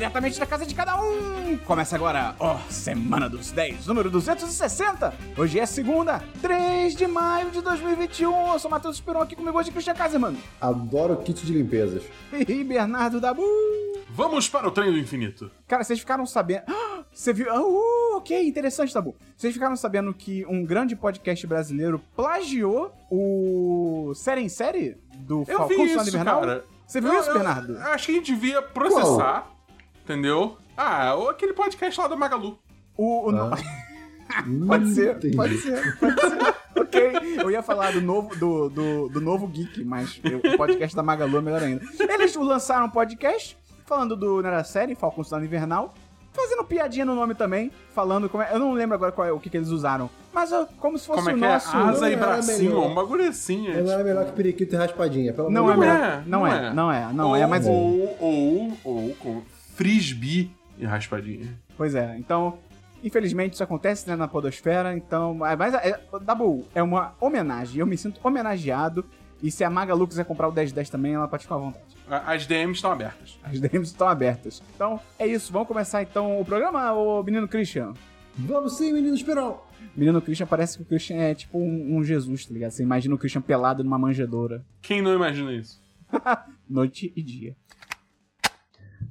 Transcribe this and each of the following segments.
diretamente da casa de cada um. Começa agora, ó, Semana dos 10, número 260. Hoje é segunda, 3 de maio de 2021. Eu sou Matheus Esperon aqui comigo hoje, Christian Kaiserman. Adoro kit de limpezas. E Bernardo Dabu. Vamos para o trem do infinito. Cara, vocês ficaram sabendo. Você viu. Uh, ok, interessante, Dabu. Vocês ficaram sabendo que um grande podcast brasileiro plagiou o Série em Série do Eu Falcão isso, Invernal? cara. Você viu Eu- isso, eu- Bernardo? eu Acho que a gente devia processar, entendeu? Ah, ou aquele podcast lá da Magalu. O, o- Ah. Pode Hum, ser, entendi. pode ser, pode ser. ok, eu ia falar do novo, do, do, do novo Geek, mas eu- o podcast da Magalu é melhor ainda. Eles lançaram um podcast falando do, né, da série Falcão Soldado Invernal, fazendo piadinha no nome também, falando como é, eu não lembro agora qual é, o que, que eles usaram, mas ó, como se fosse Como é o que nosso... é? Asa e Não era bracinho, um bagulho assim. é Não era melhor que periquito e raspadinha, pelo Não amor é de Não Deus. melhor, é, não não é, é. não é, não ou, é, mas... Ou, ou, ou com frisbee e raspadinha. Pois é, então, infelizmente isso acontece né, na podosfera, então, mas é, Dabu, é uma homenagem, eu me sinto homenageado, e se a Magalu quiser comprar o 1010 também, ela pode ficar à vontade. As DMs estão abertas. As DMs estão abertas. Então, é isso, vamos começar então o programa, ô menino Christian. Vamos sim, menino Esperon. Menino Christian parece que o Christian é tipo um, um Jesus, tá ligado? Você imagina o Christian pelado numa manjedoura, Quem não imagina isso? noite e dia.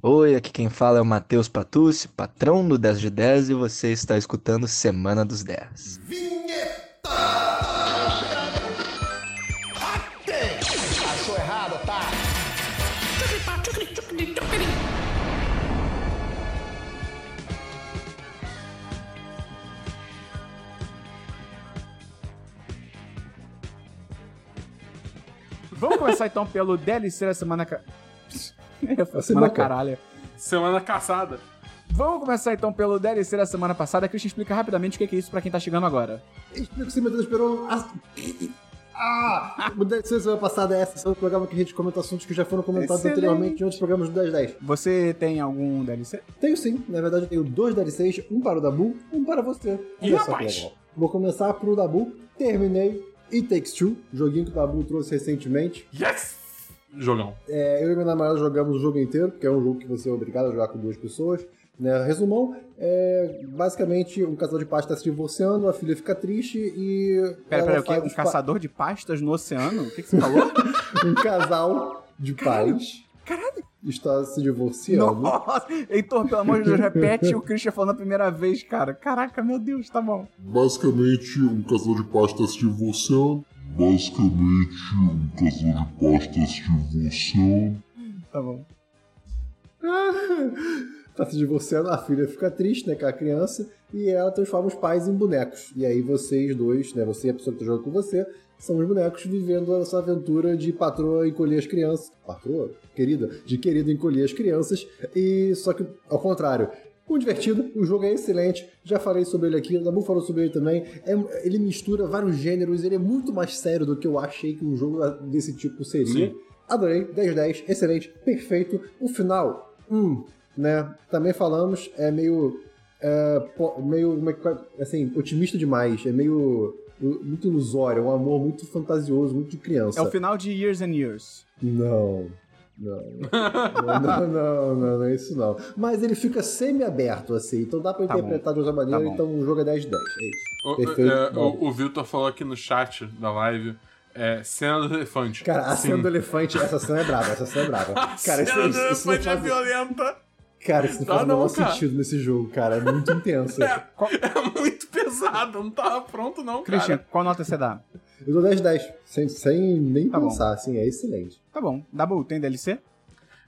Oi, aqui quem fala é o Matheus Patucci, patrão do 10 de 10 e você está escutando Semana dos 10. Vamos começar então pelo DLC da semana... Semana boca. caralho. Semana caçada. Vamos começar então pelo DLC da semana passada. Christian explica rapidamente o que é isso pra quem tá chegando agora. Explico sim, menino Esperon. Ah! Ah! O 10 semana passada é essa, esse é o programa que a gente comenta assuntos que já foram comentados Excelente. anteriormente em outros programas do 1010. Você tem algum DLC? Tenho sim, na verdade eu tenho dois DLCs, um para o Dabu, um para você. Que rapaz. Vou começar pro Dabu, terminei It Takes Two, joguinho que o Dabu trouxe recentemente. Yes! Jogão. É, eu e minha namorada jogamos o jogo inteiro, porque é um jogo que você é obrigado a jogar com duas pessoas. Né? Resumão, é basicamente um casal de pais está se divorciando, a filha fica triste e. Pera, pera, o quê? Um caçador de pastas no oceano? O que, que você falou? Um casal de pais está se divorciando. Nossa! Heitor, pelo amor de Deus, repete o Christian falando a primeira vez, cara. Caraca, meu Deus, tá bom. Basicamente, um casal de pais está se divorciando. Basicamente, um casal de está se divorciando. Tá bom. tá se divorciando, a filha fica triste, né, com a criança, e ela transforma os pais em bonecos. E aí vocês dois, né, você e a pessoa que tá jogando com você, são os bonecos vivendo essa aventura de patroa encolher as crianças. Patroa? Querida? De querida encolher as crianças. E só que, ao contrário, muito divertido, o jogo é excelente, já falei sobre ele aqui, o Dabu falou sobre ele também. É- ele mistura vários gêneros, ele é muito mais sério do que eu achei que um jogo desse tipo seria. Sim. Adorei, 10 10, excelente, perfeito. O final, hum, né? Também falamos, é meio. É, meio. é Assim, otimista demais. É meio. Muito ilusório, é um amor muito fantasioso, muito de criança. É o final de Years and Years. Não. Não. não, não, não, não, não é isso não. Mas ele fica semi-aberto, assim, então dá pra Tá bom. interpretar de outra maneira, Tá bom. então o jogo é 10 10. É isso. O, Perfeito. é, Bom. o, o Viltor falou aqui no chat da live. É, cena do elefante. Cara, a Sim. cena do elefante, essa cena é brava, essa cena é brava. A Cara, isso, cena do isso, isso não elefante é faz, violenta. cara, isso não Tá faz o não, menor cara. sentido nesse jogo, cara. É muito intenso. É, é muito pesado, não tava pronto não, Christian, cara. qual nota você dá? Eu dou 10 10, sem, sem nem Tá bom. pensar, assim, é excelente. Tá bom. Dabu, tem DLC?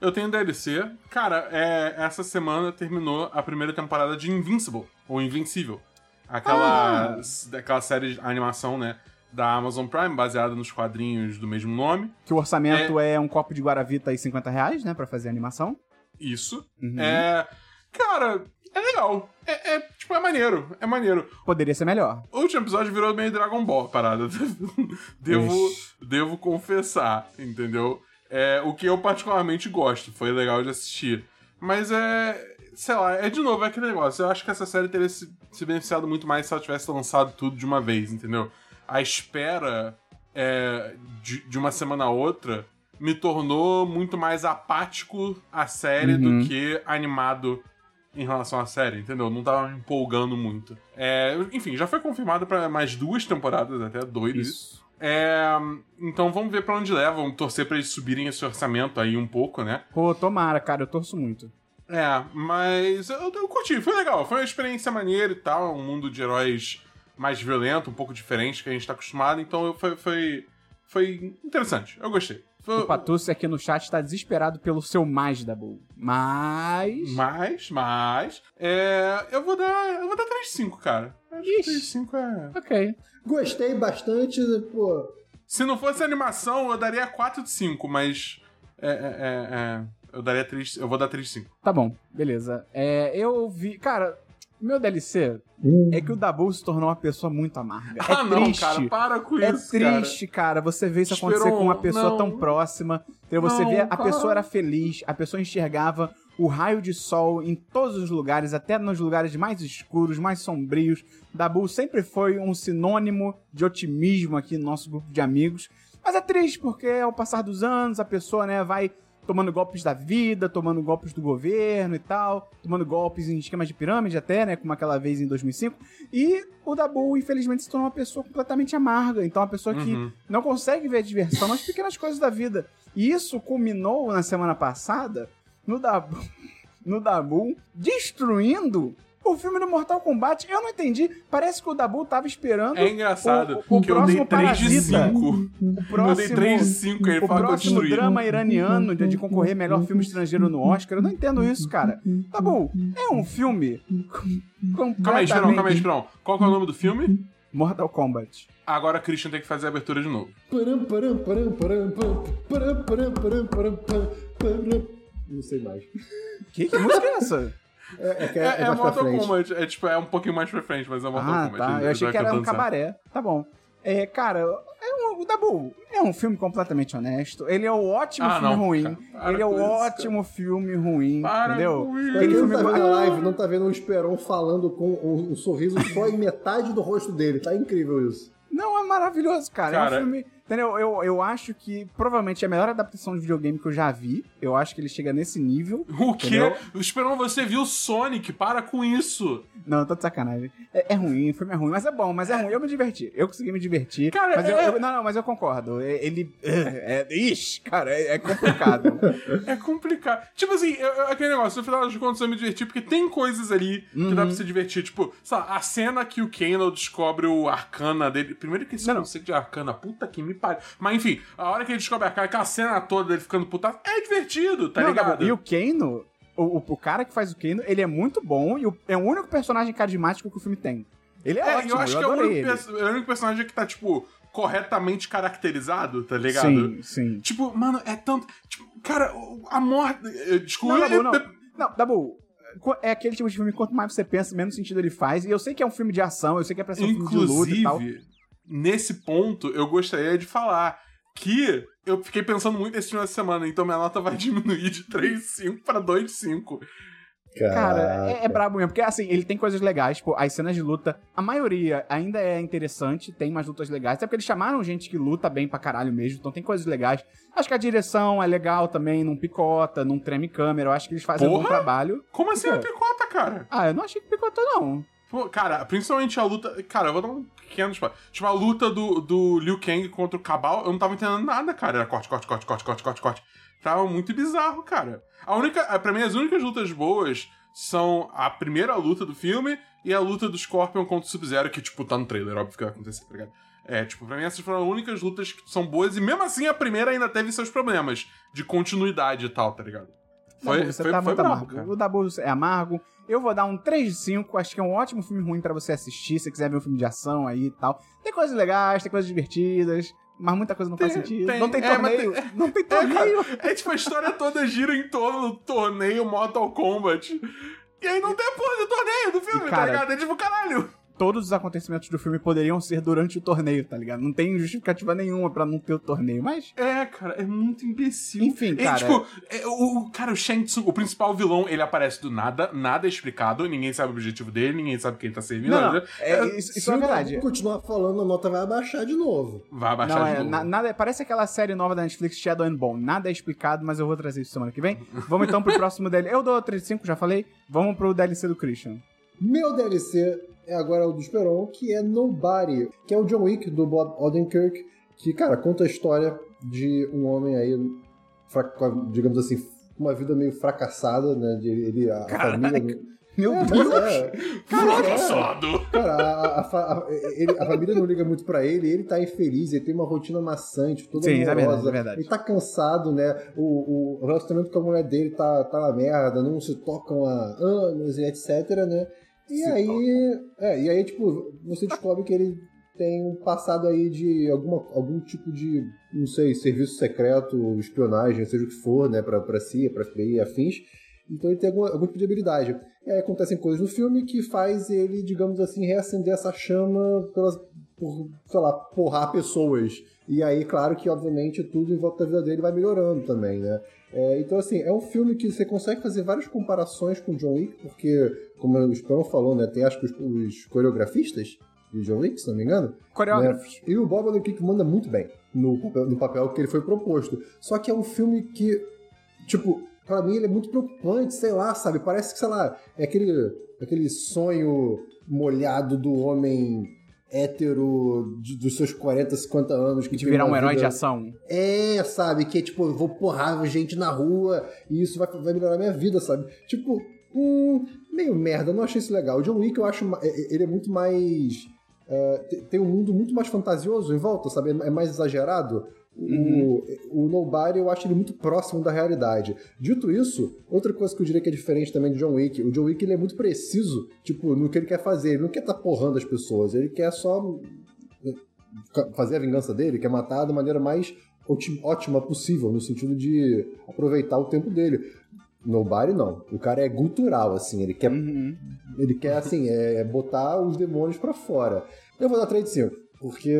Eu tenho DLC. Cara, é, essa semana terminou a primeira temporada de Invincible, ou Invencível. Aquela, aquela série de animação, né, da Amazon Prime, baseada nos quadrinhos do mesmo nome. Que o orçamento é, um copo de Guaravita e 50 reais, né? Pra fazer a animação. Isso. Uhum. É. Cara, é legal. É, é, tipo, é maneiro. É maneiro. Poderia ser melhor. O último episódio virou meio Dragon Ball a parada. devo, Ixi. devo confessar, entendeu? É, o que eu particularmente gosto. Foi legal de assistir. Mas é. Sei lá, é de novo é aquele negócio. Eu acho que essa série teria se, se beneficiado muito mais se ela tivesse lançado tudo de uma vez, entendeu? A espera é, de, de uma semana a outra me tornou muito mais apático à série Uhum. do que animado em relação à série, entendeu? Não tava me empolgando muito. É, enfim, já foi confirmado pra mais duas temporadas, até doido isso. Isso. É, então vamos ver pra onde leva, vamos torcer pra eles subirem esse orçamento aí um pouco, né? Pô, tomara, cara, eu torço muito. É, mas eu, eu curti, foi legal, foi uma experiência maneira e tal, um mundo de heróis mais violento, um pouco diferente que a gente tá acostumado, então eu- foi, foi, foi interessante, eu gostei. Foi- O Patucci aqui no chat tá desesperado pelo seu mais da Bull. Mas. Mas, mas, é, eu vou dar, eu vou dar 3,5, cara. Acho que Ixi. 3,5 é... Ok. Gostei bastante, pô. Se não fosse animação, eu daria 4 de 5, mas é, é, é, é, eu daria 3, eu vou dar 3 de 5. Tá bom, beleza. É, eu vi. Cara, meu DLC é que o Dabu se tornou uma pessoa muito amarga. É ah, não, triste. cara, para com É isso, cara. triste, cara. Você vê isso acontecer Esperon, com uma pessoa não. tão próxima. Você Não, vê a cara. pessoa era feliz, a pessoa enxergava o raio de sol em todos os lugares, até nos lugares mais escuros, mais sombrios. Dabu sempre foi um sinônimo de otimismo aqui no nosso grupo de amigos. Mas é triste porque ao passar dos anos a pessoa, né, vai tomando golpes da vida, tomando golpes do governo e tal, tomando golpes em esquemas de pirâmide até, né, como aquela vez em 2005. E o Dabu, infelizmente, se tornou uma pessoa completamente amarga. Então, uma pessoa que Uhum. não consegue ver a diversão nas pequenas coisas da vida. E isso culminou na semana passada no Dabu, no Dabu destruindo o filme do Mortal Kombat. Eu não entendi. Parece que o Dabu tava esperando É engraçado o, o que eu dei próximo 3 de Parasita. 5. O Eu dei próximo, 3 de 5 aí ele o fala que eu próximo drama iraniano de, de concorrer melhor filme estrangeiro no Oscar. Eu não entendo isso, cara. Tá bom, é um filme completamente... Calma aí, Esperão, calma aí, Esperão. Qual que é o nome do filme? Mortal Kombat. Agora a Christian tem que fazer a abertura de novo. Não sei mais. Que, que música é essa? É, é, é, É, é é Mortal. Kombat. É tipo, é um pouquinho mais pra frente, mas é Mortal Ah, Kombat. tá. Ele Eu achei tá que era um cabaré. Tá bom. É, cara, é um, o Dabu é um filme completamente honesto. Ele é o ótimo Ah, filme não, ruim. cara. Ele é o isso, ótimo filme ruim. Para entendeu? quem não tá vendo a Ah, live, não tá vendo o Esperon falando com um, um sorriso só em metade do rosto dele. Tá incrível isso. Não, é maravilhoso, cara. É Cara- um filme. Entendeu? Eu, eu acho que provavelmente é a melhor adaptação de videogame que eu já vi. Eu acho que ele chega nesse nível. O quê? Entendeu? Esperão, você viu Sonic. Para com isso. Não, tô de sacanagem. É, é ruim, o filme é ruim, mas é bom, mas é ruim. Eu me diverti. Eu consegui me divertir. Cara, mas eu, é- eu- não, não, mas eu concordo. É- Ele. É, é, ixi, cara, é, é complicado. É complicado. Tipo assim, eu- eu- aquele negócio, no final das contas eu me diverti, porque tem coisas ali que Uhum. dá pra se divertir. Tipo, lá, a cena que o Kano descobre o arcana dele. Primeiro que esse Não, não. conceito de arcana, puta que me pariu. Mas enfim, a hora que ele descobre a arcana, aquela cena toda dele ficando puta, é divertido, tá Não, ligado? E o Kano, o, o, cara que faz o Kano, ele é muito bom e o- é o único personagem carismático que o filme tem. Ele é, É, ótimo, eu acho eu que é o único, é o único personagem que tá, tipo, corretamente caracterizado, tá ligado? Sim, sim. Tipo, mano, é tanto. Tipo, cara, a morte. Desculpa. Não, Dabu, não. Não, Dabu, é aquele tipo de filme que quanto mais você pensa, menos sentido ele faz. E eu sei que é um filme de ação, eu sei que é pra ser um filme de luta e tal. Nesse ponto, eu gostaria de falar que eu fiquei pensando muito nesse filme essa semana, então minha nota vai diminuir de 3,5 pra 2,5. Cara, é, é brabo mesmo, porque assim, ele tem coisas legais, tipo, as cenas de luta, a maioria ainda é interessante, tem umas lutas legais, até porque eles chamaram gente que luta bem pra caralho mesmo, então tem coisas legais. Acho que a direção é legal também, não picota, não treme câmera, eu acho que eles fazem um bom Porra! trabalho. Como assim a quê? picota, cara? Ah, eu não achei que picotou, não. Pô, cara, principalmente a luta. Cara, eu vou dar um pequeno spoiler. Tipo, a luta do, do Liu Kang contra o Cabal, eu não tava entendendo nada, cara. Era corte, corte, corte, corte, corte, corte, corte. Tava muito bizarro, cara. A única. Pra mim, as únicas lutas boas são a primeira luta do filme e a luta do Scorpion contra o Sub-Zero, que, tipo, tá no trailer, óbvio que vai acontecer, tá ligado? É, tipo, pra mim essas foram as únicas lutas que são boas, e mesmo assim a primeira ainda teve seus problemas de continuidade e tal, tá ligado? Foi, Dabu, você foi, tá foi muito amargo. cara. O Dabu é amargo. Eu vou dar um 3 de 5. Acho que é um ótimo filme ruim pra você assistir. Se você quiser ver um filme de ação aí e tal. Tem coisas legais, tem coisas divertidas. Mas muita coisa não faz Tem- sentido. tem- não tem é, torneio. tem- Não tem É, cara, torneio. é tipo, a história toda gira em torno do torneio Mortal Kombat. E aí não tem a porra do torneio do filme, E, tá cara, ligado? É tipo, caralho. Todos os acontecimentos do filme poderiam ser durante o torneio, tá ligado? Não tem justificativa nenhuma pra não ter o torneio, mas. É, cara, é muito imbecil. Enfim, É, cara. tipo, é, o, o- cara, o Shang Tsung, o principal vilão, ele aparece do nada, nada é explicado, ninguém sabe o objetivo dele, ninguém sabe quem tá servindo. Não, não, nada. é, isso, isso Se é o verdade. Continuar falando, a nota vai abaixar de novo. Vai abaixar Não, de é, novo. na- nada, parece aquela série nova da Netflix, Shadow and Bone. Nada é explicado, mas eu vou trazer isso semana que vem. Vamos então pro próximo DLC. Eu dou 35, já falei. Vamos pro DLC do Christian. Meu DLC é agora o do Esperon, que é Nobody, que é o John Wick do Bob Odenkirk, que, cara, conta a história de um homem aí, digamos assim, uma vida meio fracassada, né? De ele, a família. Meu É, Deus! é. Fracassado! Cara, a, a a- ele- a família não liga muito pra ele, ele tá infeliz, ele tem uma rotina maçante, toda Sim, é verdade, é verdade. Ele tá cansado, né? O, o relacionamento com a mulher dele tá, tá uma merda, não se tocam há anos e etc, né? E aí, é, e aí, tipo, você descobre que ele tem um passado aí de alguma, algum tipo de, não sei, serviço secreto, espionagem, seja o que for, né, pra, pra CIA, pra FBI e afins. Então ele tem alguma, algum tipo de habilidade. E aí acontecem coisas no filme que faz ele, digamos assim, reacender essa chama pelas, por, sei lá, porrar pessoas. E aí, claro que, obviamente, tudo em volta da vida dele vai melhorando também, né? É, então, assim, é um filme que você consegue fazer várias comparações com John Wick, porque, como o Esperão falou, né, tem acho que os, os coreografistas de John Wick, se não me engano, Coreógrafos. né? E o Bob Odenkirk manda muito bem no, papel- no papel que ele foi proposto. Só que é um filme que, tipo, pra mim ele é muito preocupante, sei lá, sabe? Parece que, sei lá, é aquele, aquele sonho molhado do homem hétero de- dos seus 40, 50 anos que De virar um herói vida- de ação. é, sabe? Que é tipo, eu vou porrar gente na rua e isso vai, vai melhorar minha vida, sabe? Tipo, hum, meio merda, não achei isso legal. O John Wick eu acho, é- é- ele é muito mais. te- tem um mundo muito mais fantasioso em volta, sabe? É mais exagerado. O, o Nobody eu acho ele muito próximo da realidade. Dito isso, outra coisa que eu diria que é diferente também de John Wick, o John Wick ele é muito preciso, tipo, no que ele quer fazer. Ele não quer estar porrando as pessoas, ele quer só ca- fazer a vingança dele, quer matar da maneira mais óti- ótima possível, no sentido de aproveitar o tempo dele. Nobody não. O cara é gutural, assim, ele quer, Uhum. ele quer assim, é, botar os demônios pra fora. Eu vou dar 3 de 5, porque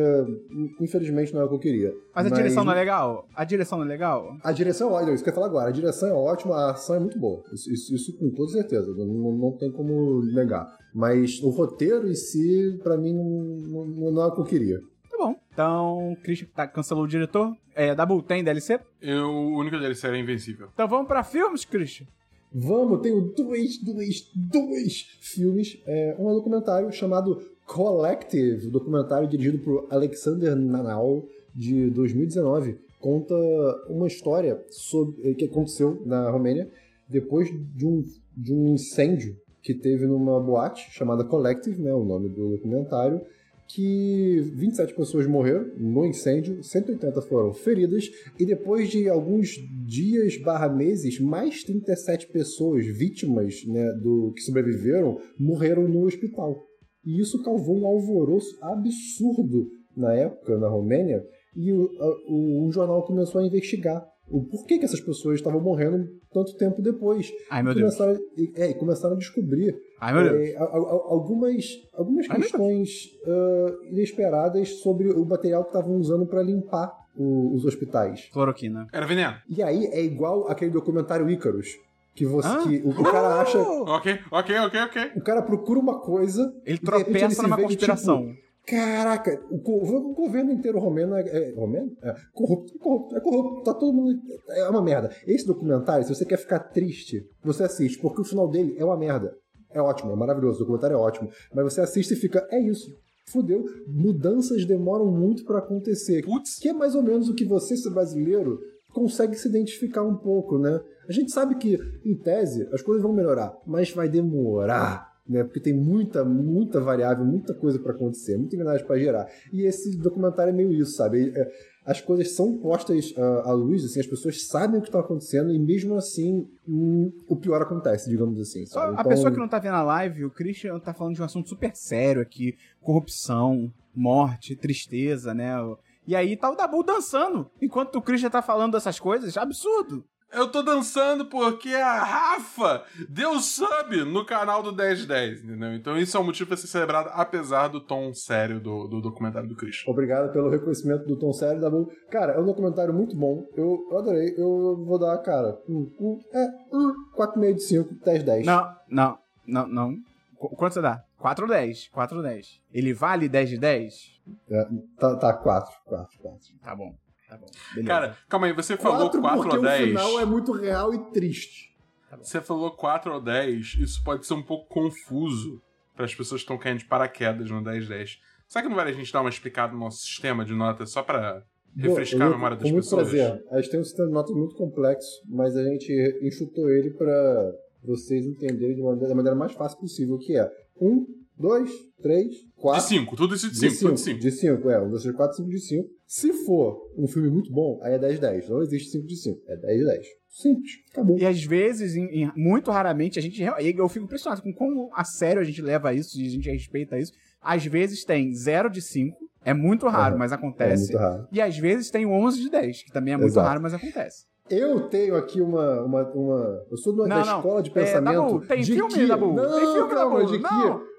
infelizmente não é o que eu queria. Mas a direção não é legal? A direção não é legal? A direção, olha, isso que eu ia falar agora. A direção é ótima, a ação é muito boa. Isso, isso- isso com toda certeza. Não, não- tem como negar. Mas o roteiro em si, pra mim, não, não, não é o que eu queria. Tá bom. Então, Christian tá, cancelou o diretor. É, Dabu, tem DLC? Eu, o único DLC era Invencível. Então vamos pra filmes, Christian. Vamos, tenho dois, dois, dois filmes. É, um é um documentário chamado Collective, documentário dirigido por Alexander Nanau, de 2019. Conta uma história sobre, que aconteceu na Romênia depois de um, de um incêndio que teve numa boate chamada Collective, né, o nome do documentário, que 27 pessoas morreram no incêndio, 180 foram feridas, e depois de alguns dias barra meses, mais 37 pessoas vítimas né, do que sobreviveram morreram no hospital. E isso causou um alvoroço absurdo na época, na Romênia, e o, a- o- um jornal começou a investigar o porquê que essas pessoas estavam morrendo tanto tempo depois. Ai, meu e Deus. começaram, e, é, e começaram a descobrir Ai, meu Deus. é, a- a- algumas, algumas Ai, questões ah, inesperadas sobre o material que estavam usando para limpar o- os hospitais. Cloroquina. Era veneno. E aí é igual aquele documentário Ícaros, que você Ah. que o, o cara acha, Ok, ok, ok, ok. o cara procura uma coisa, Ele tropeça se numa que, conspiração. tipo, Caraca, o, o governo inteiro romeno é, é romeno? É corrupto, é corrupto, é corrupto, tá todo mundo é uma merda. Esse documentário, se você quer ficar triste, você assiste, porque o final dele é uma merda. É ótimo, é maravilhoso, o documentário é ótimo, mas você assiste e fica, é isso. Fudeu, mudanças demoram muito pra acontecer. Putz. Que é mais ou menos o que você, ser brasileiro, consegue se identificar um pouco, né? A gente sabe que, em tese, as coisas vão melhorar, mas vai demorar, né? Porque tem muita, muita variável, muita coisa pra acontecer, muita engrenagem pra gerar. E esse documentário é meio isso, sabe? É, As coisas são postas ah, à luz, assim, as pessoas sabem o que está acontecendo e mesmo assim hum, o pior acontece, digamos assim. Só Sabe? a pessoa que não tá vendo a live, o Christian tá falando de um assunto super sério aqui: corrupção, morte, tristeza, né? E aí tá o Dabu dançando, enquanto o Christian tá falando dessas coisas, absurdo. Eu tô dançando porque a Rafa deu sub no canal do 1010, entendeu? Então isso é um motivo pra ser celebrado, apesar do tom sério do, do documentário do Christian. Obrigado pelo reconhecimento do Tom Sério da Bull. Cara, é um documentário muito bom. Eu, eu adorei. Eu vou dar, cara, um, um, é, um 4,5 de 5, 10, 10. Não, não, não, não. Qu- Quanto você dá? 4 ou 10? 4 ou 10. Ele vale 10 de 10? É, tá, tá, 4, 4, 4. Tá bom, tá bom. Beleza. Cara, calma aí, você falou 4, porque ou 10. o final é muito real e triste. Você falou 4 ou 10, isso pode ser um pouco confuso para as pessoas que estão caindo de paraquedas no 1010. Será que não vale a gente dar uma explicada no nosso sistema de notas só para refrescar Bom, eu- a memória das com muito pessoas? prazer. A gente tem um sistema de notas muito complexo, mas a gente enxutou ele para vocês entenderem de maneira, da maneira mais fácil possível, que é 1, 2, 3, 4... De 5, tudo isso de De 5, tudo de 5. De 5, é. 1, 2, 3, 4, 5 de 5. Se for um filme muito bom, aí é 10 de 10. Não existe 5 de 5. É 10 de 10. Simples. Acabou. E às vezes, em- em- muito raramente, a gente. Eu fico impressionado com como a sério a gente leva isso e a gente respeita isso. Às vezes tem 0 de 5, é muito raro, Aham. mas É acontece. muito raro. E às vezes tem 11 de 10, que também é muito Exato. raro, mas acontece. Eu tenho aqui uma. uma, uma eu sou Não, da não. escola de É, pensamento. Dabu, tem de filme, que... Dabu? Não, Tem filme, calma, Dabu? de Não.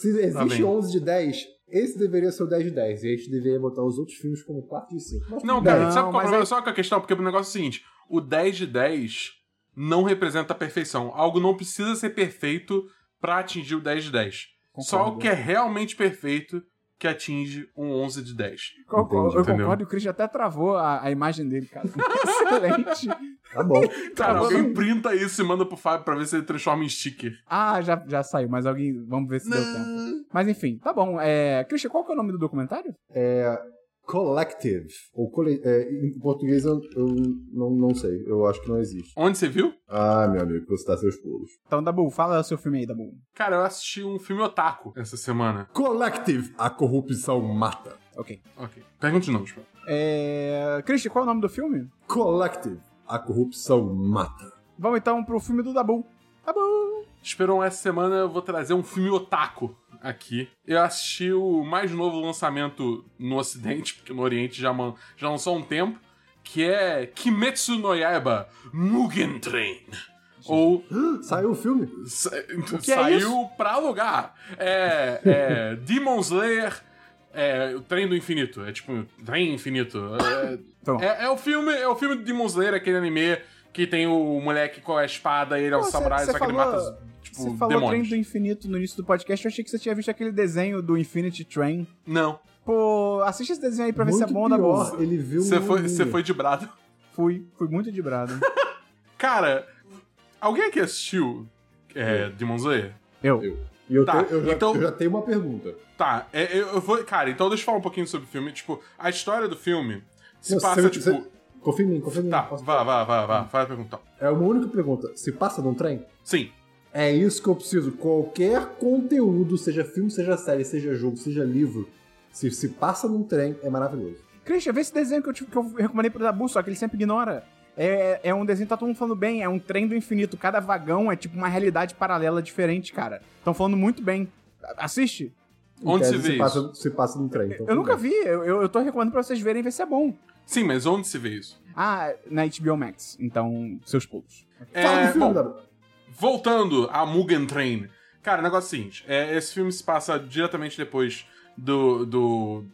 Que se existe bem. 11 de 10, esse deveria ser o 10 de 10. E a gente deveria botar os outros filmes como 4 de 5. Mas Não, cara, sabe qual é o mas problema? aí- Só com a questão, porque o negócio é o seguinte: o 10 de 10 não representa a perfeição. Algo não precisa ser perfeito pra atingir o 10 de 10. Só Concordo. o que é realmente perfeito que atinge um 11 de 10. Eu, eu- eu entendeu? concordo o Chris até travou a, a imagem dele, cara. Excelente. Tá bom. Cara, Acabou alguém não- printa isso e manda pro Fábio pra ver se ele transforma em sticker. Ah, já, já saiu, mas alguém. Vamos ver se deu tempo. Mas enfim, tá bom. É... Christian, qual que é o nome do documentário? Collective. Ou cole... é, em português eu, eu não, não sei. Eu acho que não existe. Onde você viu? Ah, meu amigo, você dá seus pulos. Então, Dabu, fala o seu filme aí, Dabu. Cara, eu assisti um filme otaku essa semana. Collective. A corrupção mata. Ok. Ok. Pergunta de novo, tipo. É... Christian, qual é o nome do filme? Collective. A corrupção mata. Vamos então pro filme do Dabu. Dabu! Esperam essa semana eu vou trazer um filme otaku aqui. Eu assisti o mais novo lançamento no ocidente, porque no oriente já, man- já lançou há um tempo, que é Kimetsu no Yaiba Mugen Train. Ou Saiu o filme? sa- que é saiu pra alugar. É, é Demon Slayer, é, o Trem do Infinito. É tipo, Trem Infinito. É, Então. é, é o filme, é o filme do Demon Slayer, aquele anime que tem o moleque com a espada e ele é um samurai, só que ele mata, tipo, Você falou Trem demônios. do Infinito no início do podcast, eu achei que você tinha visto aquele desenho do Infinity Train. Não. Pô, assiste esse desenho aí pra ver se é Muito bom, Dabu. pior, Ele viu Você foi, você foi de brado. Fui, fui muito de brado. Cara, alguém aqui assistiu é, Demon Slayer? Eu. E eu, Tá, tenho- eu já, então- eu já tenho uma pergunta. Tá, é, eu, eu vou. Cara, então deixa eu falar um pouquinho sobre o filme. Tipo, a história do filme se Não, passa, você- tipo. você- Confia em mim, confia em mim. Tá, Posso- vá, vá, vá, vá. Faz a pergunta. É uma única pergunta. Se passa num trem? Sim. É isso que eu preciso. Qualquer conteúdo, seja filme, seja série, seja jogo, seja livro, se se passa num trem, é maravilhoso. Christian, vê esse desenho que eu, que eu recomendei pro Dabu, só que ele sempre ignora. É, é um desenho que tá todo mundo falando bem, é um trem do infinito. Cada vagão é tipo uma realidade paralela diferente, cara. Estão falando muito bem. Assiste. Onde se vê passa, Se passa num trem. então Eu nunca bem. vi, eu, eu, tô recomendando pra vocês verem ver se é bom. Sim, mas onde se vê isso? Ah, na HBO Max. Então, seus pulos. Fala É, do filme, bom, voltando a Mugen Train. Cara, o negócio é o seguinte: é, esse filme se passa diretamente depois do, do,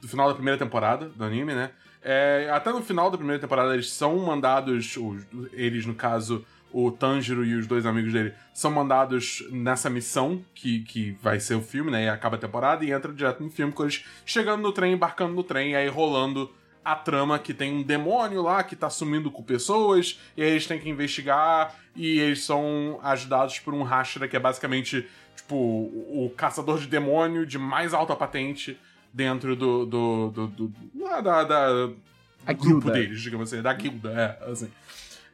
do final da primeira temporada do anime, né? É, até no final da primeira temporada eles são mandados, os- eles no caso, o Tanjiro e os dois amigos dele, são mandados nessa missão que, que vai ser o filme, né? E acaba a temporada e entra direto no filme com eles chegando no trem, embarcando no trem, e aí rolando a trama que tem um demônio lá que tá sumindo com pessoas, e aí eles têm que investigar, e eles são ajudados por um Hashira, que é basicamente, tipo, o, caçador de demônio de mais alta patente dentro do. do, do, do- da, da, do grupo guilda. deles, digamos assim, da guilda, é, assim.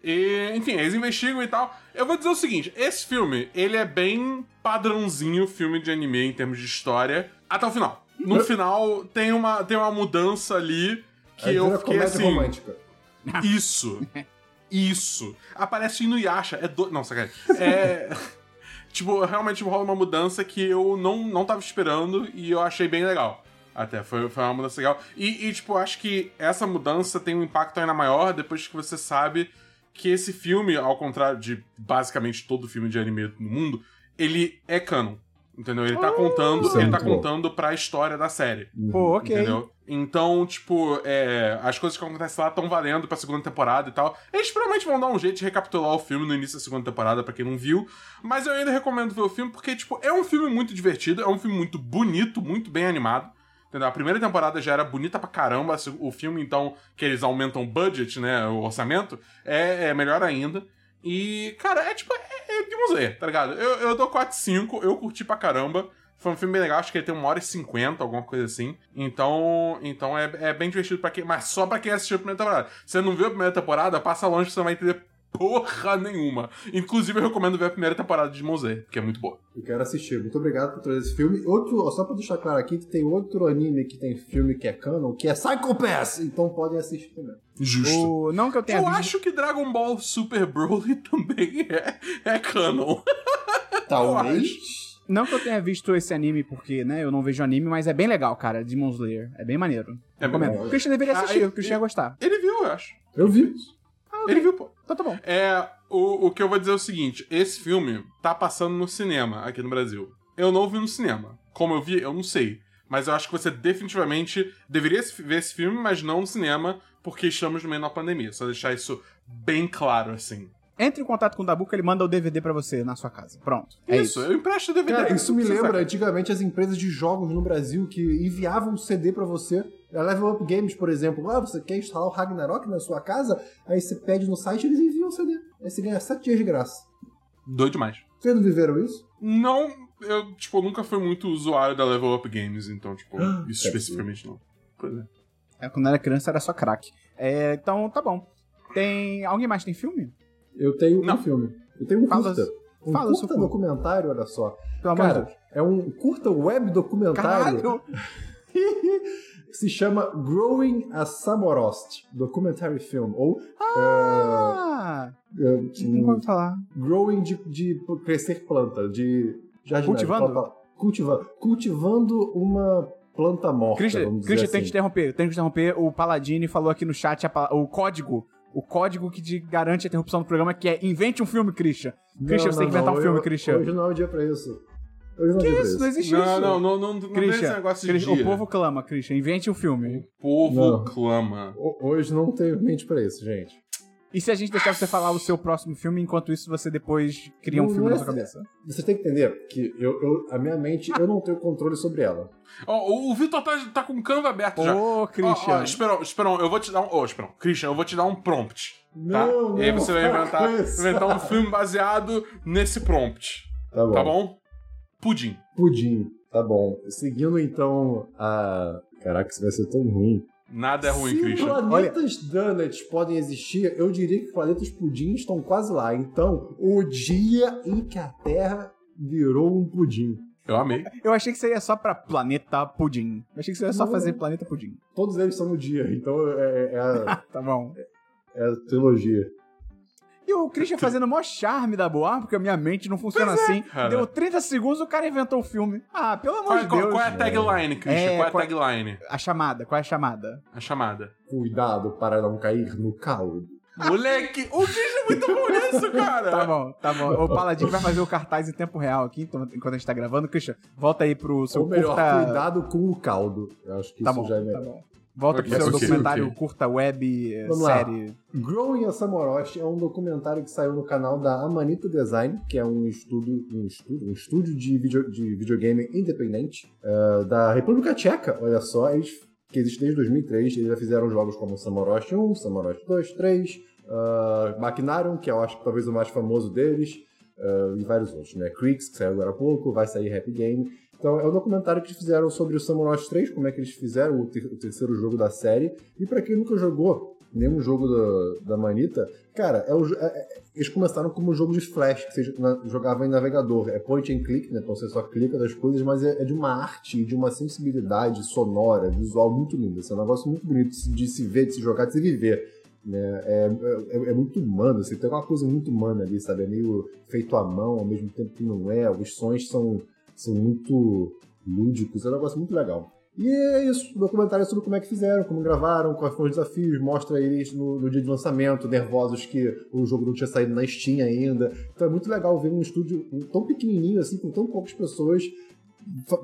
E, enfim, eles investigam e tal. Eu vou dizer o seguinte: esse filme, ele é bem padrãozinho filme de anime em termos de história, até o final. No final, tem uma, tem uma mudança ali que eu fiquei comédia assim. romântica. Isso. Isso. Aparece o Inuyasha. É do... Não, sacanagem. É. tipo, realmente rola uma mudança que eu não, não tava esperando e eu achei bem legal. Até, foi, foi uma mudança legal. E, e, tipo, acho que essa mudança tem um impacto ainda maior depois que você sabe que esse filme, ao contrário de basicamente todo filme de anime no mundo, ele é canon. Entendeu? Ele tá contando, Isso é ele tá muito bom. contando pra história da série. Pô, ok. Entendeu? Então, tipo, é, as coisas que acontecem lá estão valendo pra segunda temporada e tal. Eles provavelmente vão dar um jeito de recapitular o filme no início da segunda temporada, pra quem não viu. Mas eu ainda recomendo ver o filme, porque, tipo, é um filme muito divertido, é um filme muito bonito, muito bem animado. Entendeu? A primeira temporada já era bonita pra caramba. O filme, então, que eles aumentam o budget, né? O orçamento, é, é melhor ainda. E, cara, é tipo, é, é Demon Slayer, tá ligado? Eu, eu dou 4 5, eu curti pra caramba. Foi um filme bem legal, acho que ele tem uma hora e 50, alguma coisa assim. Então, então é, é bem divertido pra quem. Mas só pra quem assistiu a primeira temporada. Se você não viu a primeira temporada, passa longe que você não vai entender porra nenhuma. Inclusive, eu recomendo ver a primeira temporada de Slayer, que é muito boa. Eu quero assistir. Muito obrigado por trazer esse filme. Outro, ó, só pra deixar claro aqui que tem outro anime que tem filme que é canon, que é Psycho Pass. Então podem assistir também. Justo. O, não que eu tenha Eu visto. acho que Dragon Ball Super Broly também é, é canon. Talvez. Não que eu tenha visto esse anime, porque, né, eu não vejo anime, mas é bem legal, cara, Demon Slayer. É bem maneiro. É bem legal. O Christian deveria Ah, assistir, e- o Christian ia gostar. Ele viu, eu acho. Eu vi. Ele viu, pô. Então tá bom. É, o, o que eu vou dizer é o seguinte: esse filme tá passando no cinema aqui no Brasil. Eu não vi no cinema. Como eu vi, eu não sei. Mas eu acho que você definitivamente deveria ver esse filme, mas não no cinema, porque estamos no meio da pandemia. Só deixar isso bem claro, assim. Entre em contato com o Dabu que ele manda o DVD pra você na sua casa. Pronto. É isso, isso. eu empresto o DVD. Cara, isso me lembra saca? antigamente as empresas de jogos no Brasil que enviavam CD pra você. A Level Up Games, por exemplo. Ah, você quer instalar o Ragnarok na sua casa? Aí você pede no site e eles enviam o CD. Aí você ganha 7 dias de graça. Doido demais. Vocês não viveram isso? Não, eu, tipo, nunca fui muito usuário da Level Up Games, então, tipo, isso Deve especificamente não. Pois é. É, quando eu era criança era só crack. É, então tá bom. Tem. Alguém mais tem filme? Eu tenho Não. um filme. Eu tenho um Fala- curta. Um fala curta documentário, olha só. Pelo amor de Cara, Deus. é um curta web documentário Caralho! se chama Growing a Samorost Documentary Film. Ou Ah! é, Nunca ouvi falar. Growing de, de crescer planta, de jardinar. Cultivando? planta- Cultivando. Uma planta morta, Christian, vamos Christian tem que assim. te interromper. Tem que te interromper. O Paladini falou aqui no chat a o código. O código que te garante a interrupção do programa, que é invente um filme, Christian. Christian, você tem que inventar um hoje- filme, Christian. Hoje não é o dia pra isso. Hoje não é o Que isso? Não existe Não, isso. não, não, não, não tem esse Christian, negócio de dia. o povo clama, Christian. Invente um filme. O povo Não. clama. Ho- Hoje não tem mente pra isso, gente. E se a gente deixar você falar o seu próximo filme, enquanto isso você depois cria um Não filme é- na sua cabeça? Você tem que entender que eu, eu- a minha mente, eu não tenho controle sobre ela. Ó, o- o Vitor tá, tá com o Canva aberto já. Ô, Christian. ó, Esperão, Esperão, eu vou te dar um. Ô, Esperão, Christian, eu vou te dar um prompt. Tá? Não, e aí não, você vai inventar, inventar um filme baseado nesse prompt. Tá bom. Tá bom? Pudim. Pudim. Tá bom. Seguindo então a. Caraca, isso vai ser tão ruim. Nada é ruim, Se Christian. planetas donuts podem existir, eu diria que planetas pudim estão quase lá. Então, o dia em que a Terra virou um pudim. Eu amei. Eu achei que seria só pra Planeta Pudim. Eu achei que você ia só Não. fazer Planeta Pudim. Todos eles são no dia, então é, é a, Tá bom. é a trilogia. E o Christian fazendo o maior charme da boa, porque a minha mente não funciona assim. cara. Deu 30 segundos, o cara inventou o filme. Ah, pelo amor Qual, de qual- Deus. qual é a tagline, Christian? É, qual é a qual- tagline? A chamada, qual é a chamada? A chamada. Cuidado para não cair no caldo. Moleque, o Christian é muito bom nisso, cara. Tá bom, tá bom. O Paladino vai fazer o cartaz em tempo real aqui, então, enquanto a gente tá gravando. Christian, volta aí pro seu Ou melhor, curta... cuidado com o caldo. Eu acho que Tá isso bom, já é tá melhor. bom. Volta Ok, pro seu ok, documentário ok. curta web, eh, Vamos lá. série. Growing a Samorost é um documentário que saiu no canal da Amanita Design, que é um estúdio, um estúdio, um estúdio de, video, de videogame independente eh, da República Tcheca. Olha só, eles que existe desde 2003. Eles já fizeram jogos como Samorost 1, Samorost 2, 3, uh, Machinarium, que eu acho que talvez o mais famoso deles, eh, e vários outros, né? Creeks, que saiu agora há pouco, vai sair Happy Game. Então, é um documentário que fizeram sobre o Samorost 3, como é que eles fizeram o, ter- o terceiro jogo da série. E pra quem nunca jogou nenhum jogo da, da Manita, cara, é o é- é- eles começaram como um jogo de flash, que você na- jogava em navegador. É point and click, né? Então você só clica das coisas, mas é, é de uma arte e de uma sensibilidade sonora, visual muito linda. Esse é um negócio muito bonito de se- ver, de se jogar, de se viver. Né? É, é, é muito humano, assim, tem uma coisa muito humana ali, sabe? É meio feito à mão, ao mesmo tempo que não é. Os sons são, são muito lúdicos, é um negócio muito legal. E é isso, documentário é sobre como é que fizeram, como gravaram, quais foram os desafios, mostra eles no, no dia de lançamento, nervosos que o jogo não tinha saído na Steam ainda. Então é muito legal ver um estúdio tão pequenininho assim, com tão poucas pessoas,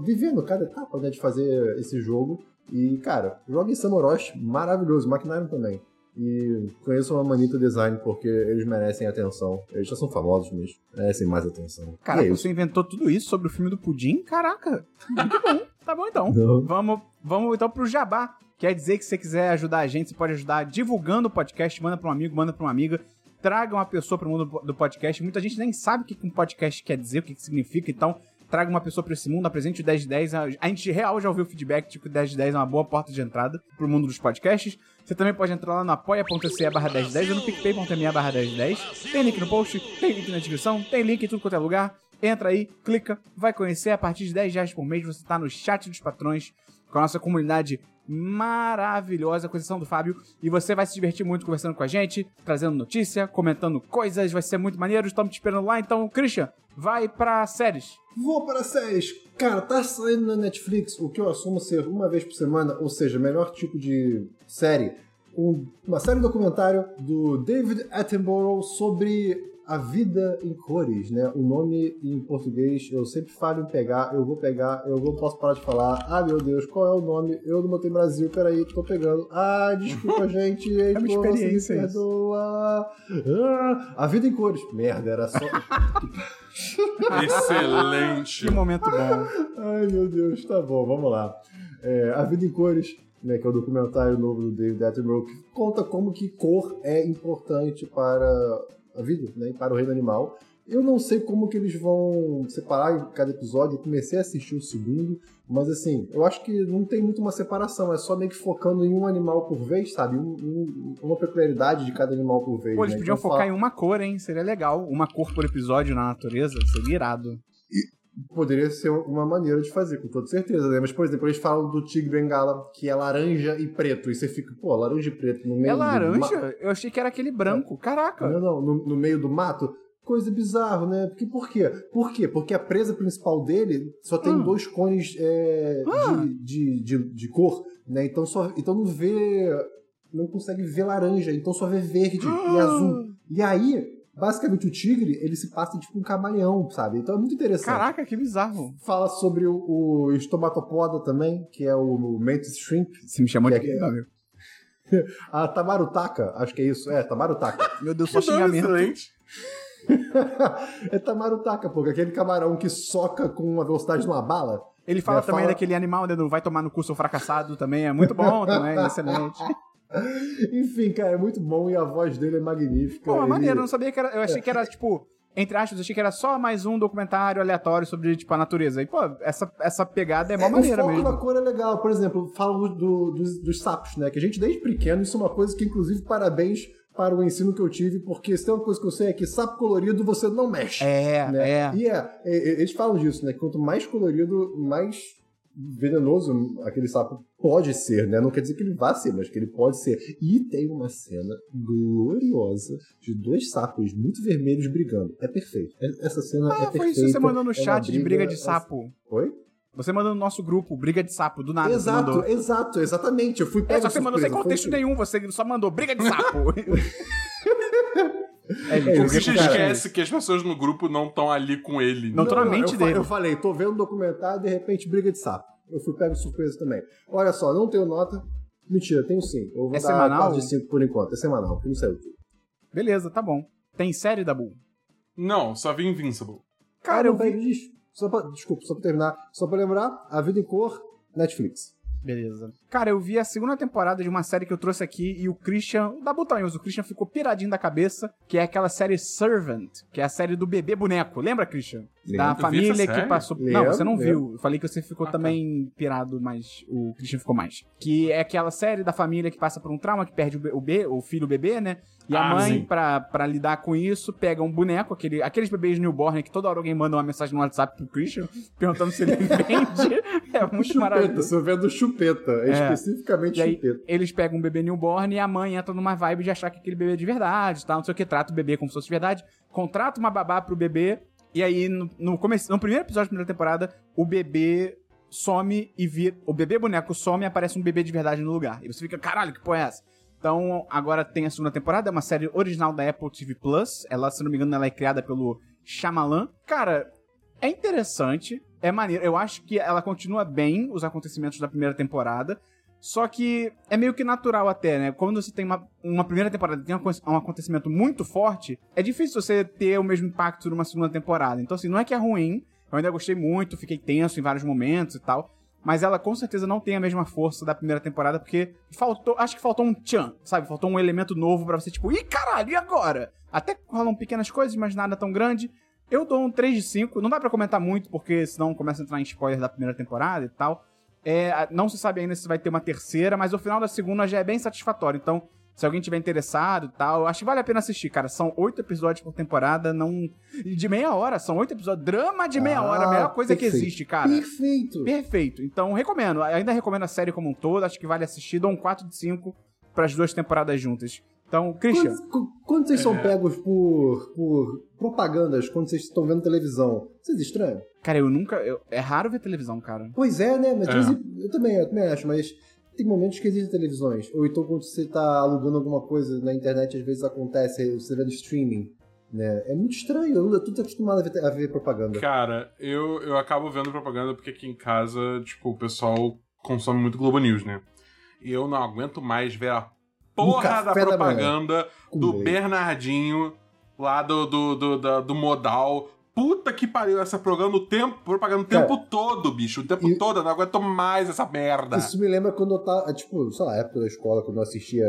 vivendo cada etapa né, de fazer esse jogo. E, cara, joga em Samorosh, maravilhoso, Maquinarium também. E conheço a Manita Design porque eles merecem atenção. Eles já são famosos, mas merecem mais atenção. Cara, é você inventou tudo isso sobre o filme do Pudim? Caraca, muito bom. Tá bom então. Não. Vamos, vamos então pro Jabá. Quer dizer que se você quiser ajudar a gente, você pode ajudar divulgando o podcast, manda pra um amigo, manda pra uma amiga. Traga uma pessoa pro mundo do podcast. Muita gente nem sabe o que que um podcast quer dizer, o que, que significa, então traga uma pessoa pra esse mundo, apresente o 10 de 10. A gente real já ouviu feedback de que o 10 de 10 é uma boa porta de entrada pro mundo dos podcasts. Você também pode entrar lá no apoia.se barra 10 de 10 ou no picpay.me barra 10 de 10. Tem link no post, tem link na descrição, tem link em tudo quanto é lugar. Entra aí, clica, vai conhecer. A partir de 10 reais por mês você tá no chat dos patrões com a nossa comunidade maravilhosa, com exceção do Fábio. E você vai se divertir muito conversando com a gente, trazendo notícia, comentando coisas. Vai ser muito maneiro. Estamos te esperando lá. Então, Christian, vai pra séries. Vou para séries. Cara, tá saindo na Netflix o que eu assumo ser uma vez por semana, ou seja, melhor tipo de série. Um- uma série documentário do David Attenborough sobre a vida em cores, né? O nome em português eu sempre falho em pegar, eu vou pegar, eu não posso parar de falar. Ah, meu Deus, qual é o nome? Eu não botei Brasil, peraí, tô pegando. Ah, desculpa, gente. É uma me experiência isso. perdoa. Ah, a vida em cores. Merda, era só. Excelente. Que momento bom. Ai, meu Deus, tá bom, vamos lá. É, a Vida em Cores, né, que é o documentário novo do David Attenborough, que conta como que cor é importante para a vida, né, e para o reino animal. Eu não sei como que eles vão separar cada episódio, eu comecei a assistir o segundo, mas assim, eu acho que não tem muito uma separação, é só meio que focando em um animal por vez, sabe? Um- um- uma peculiaridade de cada animal por vez. Pô, eles né? podiam Então, focar fala- em uma cor, hein? Seria legal. Uma cor por episódio na natureza. Seria irado. Poderia ser uma maneira de fazer, com toda certeza, né? Mas, por exemplo, eles falam do tigre bengala, que é laranja e preto. E você fica, pô, laranja e preto no meio É do laranja? Eu achei que era aquele branco. Caraca. Não, não, no, no meio do mato. Coisa bizarra, né? Porque, por quê? Por quê? Porque a presa principal dele só tem Hum. dois cones é, Ah. de, de, de, de cor, né? Então, só, então não vê. Não consegue ver laranja, então só vê verde e Ah. azul. E aí, basicamente, o tigre, ele se passa tipo um camaleão, sabe? Então é muito interessante Caraca, que bizarro. fala sobre o, o estomatopoda também, que é o Mantis Shrimp. Você me chamou de é- amigo? A Tamarutaka, acho que é isso. É, Tamarutaka. Meu Deus, só xingamento. excelente. é Tamarutaka, porque aquele camarão que soca com a velocidade de uma bala. Ele fala É, também fala- daquele animal, né? Do vai tomar no cu seu fracassado também. É muito bom também, excelente. Enfim, cara, é muito bom e a voz dele é magnífica. Pô, Ele- maneiro, eu não sabia que era. Eu achei que era, tipo, entre aspas, eu achei que era só mais um documentário aleatório sobre, tipo, a natureza. E, pô, essa, essa pegada é mó É, maneira o foco mesmo. da cor é legal. Por exemplo, falam do- dos, dos sapos, né? Que a gente, desde pequeno, isso é uma coisa que, inclusive, parabéns para o ensino que eu tive, porque se tem uma coisa que eu sei é que sapo colorido você não mexe. É, né? é. E é, é, é, eles falam disso, né? Que quanto mais colorido, mais venenoso aquele sapo pode ser, né? Não quer dizer que ele vá ser, mas que ele pode ser. E tem uma cena gloriosa de dois sapos muito vermelhos brigando. É perfeito. É- Essa cena é Ah, perfeita. foi isso que você mandou no É chat de briga de sapo. Oi? Você mandou no nosso grupo, briga de sapo, do nada. Exato, exato, exatamente. Eu fui É, pego só que você mandou sem foi contexto isso. nenhum, você só mandou briga de sapo. é, É gente, isso, O porque Christian cara. esquece que as pessoas no grupo não estão ali com ele. Não na mente eu, dele. Eu falei, tô vendo um documentário, de repente briga de sapo. Eu fui pego de surpresa também. Olha só, não tenho nota. Mentira, tenho sim. Eu vou É dar semanal? 4 de 5 por enquanto. É semanal, porque não saiu tudo. Beleza, tá bom. Tem série da Bull? Não, só vi Invincible. Cara, eu Ah, não, vi... Só pra, desculpa, só pra terminar. Só pra lembrar, A Vida em Cor, Netflix. Beleza. Cara, eu vi a segunda temporada de uma série que eu trouxe aqui e o Christian, da Butanhos, o Christian ficou piradinho da cabeça, que é aquela série Servant, que é a série do bebê boneco. Lembra, Christian? Da vi família que série? passou. Lembro, não, você não lembro. viu. Eu falei que você ficou Ah, tá. também pirado, mas o Christian ficou mais. Que é aquela série da família que passa por um trauma, que perde o, be- o, be- o filho o bebê, né? E a Ah, mãe, sim. pra, pra lidar com isso, pega um boneco, aquele, aqueles bebês newborn que toda hora alguém manda uma mensagem no WhatsApp pro Christian, perguntando se ele vende. É muito Chupeta, maravilhoso. você vendo chupeta. É, É. especificamente E aí, chupeta. eles pegam um bebê newborn e a mãe entra numa vibe de achar que aquele bebê é de verdade, tal, não sei o que, trata o bebê como se fosse de verdade, contrata uma babá pro bebê, e aí no, no, começo, no primeiro episódio da primeira temporada, o bebê some e vira. O bebê boneco some e aparece um bebê de verdade no lugar. E você fica, caralho, que porra é essa? Então, agora tem a segunda temporada, é uma série original da Apple TV Plus. Ela, se não me engano, ela é criada pelo Shyamalan. Cara, é interessante, é maneiro. Eu acho que ela continua bem os acontecimentos da primeira temporada. Só que é meio que natural até, né? Quando você tem uma, uma primeira temporada tem um acontecimento muito forte, é difícil você ter o mesmo impacto numa segunda temporada. Então, assim, não é que é ruim. Eu ainda gostei muito, fiquei tenso em vários momentos e tal. Mas ela com certeza não tem a mesma força da primeira temporada, porque faltou. Acho que faltou um tchan, sabe? Faltou um elemento novo para você, tipo, ih, caralho, e agora? Até rolam pequenas coisas, mas nada tão grande. Eu dou um 3 de 5. Não dá para comentar muito, porque senão começa a entrar em spoiler da primeira temporada e tal. É, não se sabe ainda se vai ter uma terceira, mas o final da segunda já é bem satisfatório. Então, se alguém tiver interessado e tal, acho que vale a pena assistir, cara. São oito episódios por temporada, não. De meia hora, são oito episódios. Drama de meia Ah, hora, a melhor coisa perfeito. que existe, cara. Perfeito. Perfeito. Então, recomendo. Ainda recomendo a série como um todo. Acho que vale assistir. Dou um 4 de 5 para as duas temporadas juntas. Então, Christian. Quando, qu- quando vocês são pegos por, por propagandas, quando vocês estão vendo televisão, vocês estranham? Cara, eu nunca. eu- é raro ver televisão, cara. Pois é, né? Mas É. em- eu, também, eu também acho, mas tem momentos que existem televisões. Ou então quando você tá alugando alguma coisa na internet, às vezes acontece, você vê no streaming. Né? É muito estranho, eu eu tô acostumado a ver, a ver propaganda. Cara, eu, eu acabo vendo propaganda porque aqui em casa, tipo, o pessoal consome muito Globo News, né? E eu não aguento mais ver a porra da da propaganda Com do. Bernardinho, lá do, do, do, da- do modal. Puta que pariu, essa propaganda o tempo, propaganda o tempo todo, bicho. O tempo e- todo, eu não aguento mais essa merda. Isso me lembra quando eu tava, tipo, sei lá, época da escola, quando eu assistia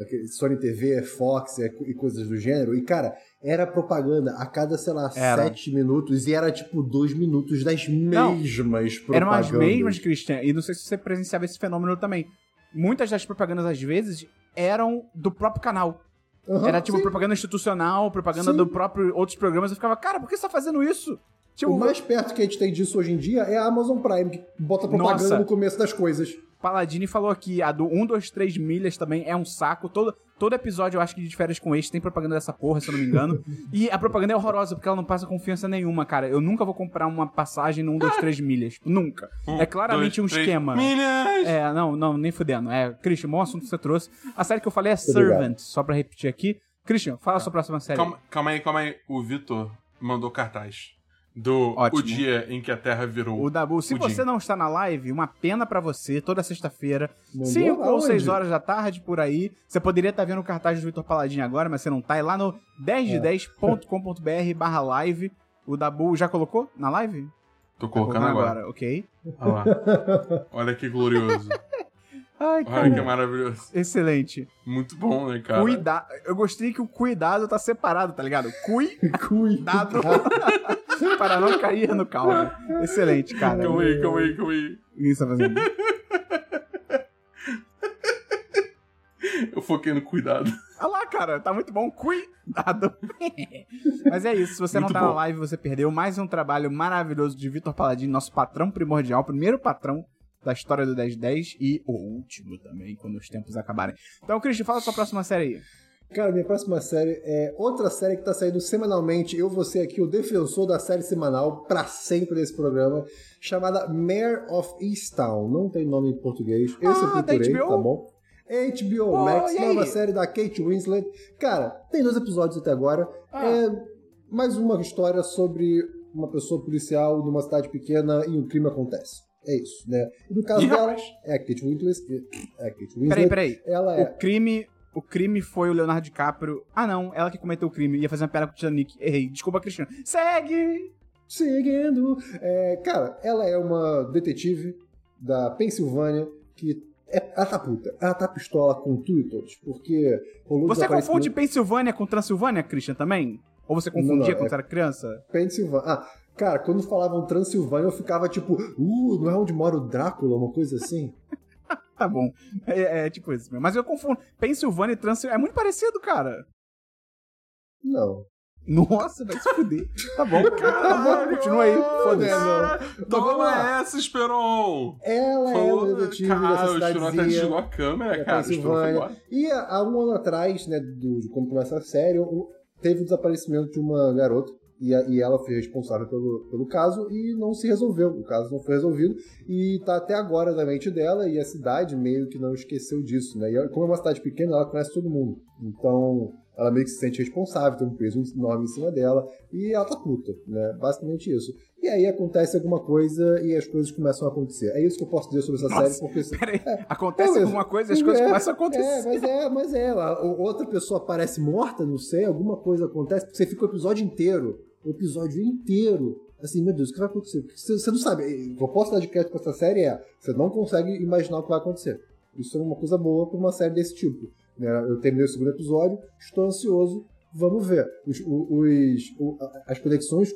aquele Sony TV, Fox é, e coisas do gênero. E, cara, era propaganda a cada, sei lá, Era. sete minutos. E era, tipo, dois minutos das Não, mesmas propagandas. Eram as mesmas, Christian. E não sei se você presenciava esse fenômeno também. Muitas das propagandas, às vezes, eram do próprio canal. Aham, Era tipo sim. propaganda institucional, propaganda Sim. do próprio outros programas. Eu ficava, cara, por que você tá fazendo isso? Tipo, O mais perto que a gente tem disso hoje em dia é a Amazon Prime, que bota propaganda Nossa. no começo das coisas. Paladini falou aqui, a do 1, 2, 3 milhas também é um saco. Todo, todo episódio, eu acho que de férias com ex tem propaganda dessa porra, se eu não me engano. e a propaganda é horrorosa, porque ela não passa confiança nenhuma, cara. Eu nunca vou comprar uma passagem no 1, 2, 3 milhas. Nunca. Um, é claramente dois, um três esquema. Milhas! É, não, não, nem fudendo. É, Christian, bom assunto que você trouxe. A série que eu falei é. Servant, só pra repetir aqui. Christian, fala a sua próxima série. Calma, calma aí, calma aí. O Vitor mandou cartaz do Ótimo. O Dia em que a Terra Virou. O Dabu, se Pudim. você não está na live, uma pena pra você, toda sexta-feira, Mandou 5 ou aonde? 6 horas da tarde, por aí. Você poderia estar vendo o cartaz do Vitor Paladinho agora, mas você não tá. É lá no 10de10.com.br barra live. O Dabu já colocou na live? Tô Tá colocando agora. ok. Olha lá. Olha que glorioso. Ai, Olha cara, que maravilhoso. excelente. Muito bom, né, cara? Cuida... Eu gostei que o cuidado tá separado, tá ligado? Cuidado Cuidado. para não cair no caldo. Excelente, cara. Calma aí, calma aí, calma aí. O que você tá fazendo? Eu foquei no cuidado. Olha lá, cara, tá muito bom. Cuidado. Mas é isso, se você Muito não tá na bom. live, você perdeu mais um trabalho maravilhoso de Vitor Paladino, nosso patrão primordial, primeiro patrão da história do 1010 e o último também, quando os tempos acabarem. Então, Christian, fala a sua próxima série aí. Cara, minha próxima série é outra série que tá saindo semanalmente. Eu vou ser aqui o defensor da série semanal pra sempre desse programa, chamada Mayor of Easttown. Não tem nome em português. Esse Ah, eu da procurei, tá bom? HBO Pô, Max, nova série da Kate Winslet. Cara, tem dois episódios até agora. Ah. É mais uma história sobre uma pessoa policial numa cidade pequena e um crime acontece. É isso, né? E no caso dela, é a Kate Winslet. É a Kate Winslet. Peraí, peraí. Ela é O crime. O crime foi o Leonardo DiCaprio. Ah, não, ela que cometeu o crime. Ia fazer uma piada com o Titanic. Errei. Desculpa, Cristiano. Segue! Seguindo. É, cara, ela é uma detetive da Pensilvânia que. é- ela tá puta. Ela tá pistola com tudo e todos. Porque Você confunde Pensilvânia com Transilvânia, Christian, também? Ou você confundia não, quando é- você era criança? Pensilvânia. Ah, cara, quando falavam Transilvânia, eu ficava tipo, uh, não é onde mora o Drácula, uma coisa assim? Tá bom. É, é tipo isso mesmo. Mas eu confundo. Pensilvânia e Transilvânia. É muito parecido, cara. Não. Nossa, vai se fuder. Tá bom, cara. Tá bom, continua aí. Foda-se. Cara, Toma lá. essa, Esperon! Ela é detetive cara, dessa o Esperon até desligou a câmera, cara. O. E há um ano atrás, né, do- de quando começa a série, o- teve o desaparecimento de uma garota e, a- e ela foi responsável pelo, pelo caso e não se resolveu. O caso não foi resolvido e tá até agora na mente dela e a cidade meio que não esqueceu disso, né? E como é uma cidade pequena, ela conhece todo mundo. Então, ela meio que se sente responsável, tem um peso enorme em cima dela e ela tá puta, né? Basicamente isso. E aí acontece alguma coisa e as coisas começam a acontecer. É isso que eu posso dizer sobre essa Nossa, série, porque Peraí, acontece É, mas- alguma coisa e as coisas é, começam a É, acontecer. mas é, mas é. a- o- Outra pessoa aparece morta, não sei, alguma coisa acontece, você fica o episódio inteiro, o episódio inteiro, assim, meu Deus, o que vai acontecer? Você, não sabe. O posso dar de crédito pra essa série é, você não consegue imaginar o que vai acontecer. Isso é uma coisa boa pra uma série desse tipo. né? Eu terminei o segundo episódio, estou ansioso, vamos ver. Os, o- os, o- a- as conexões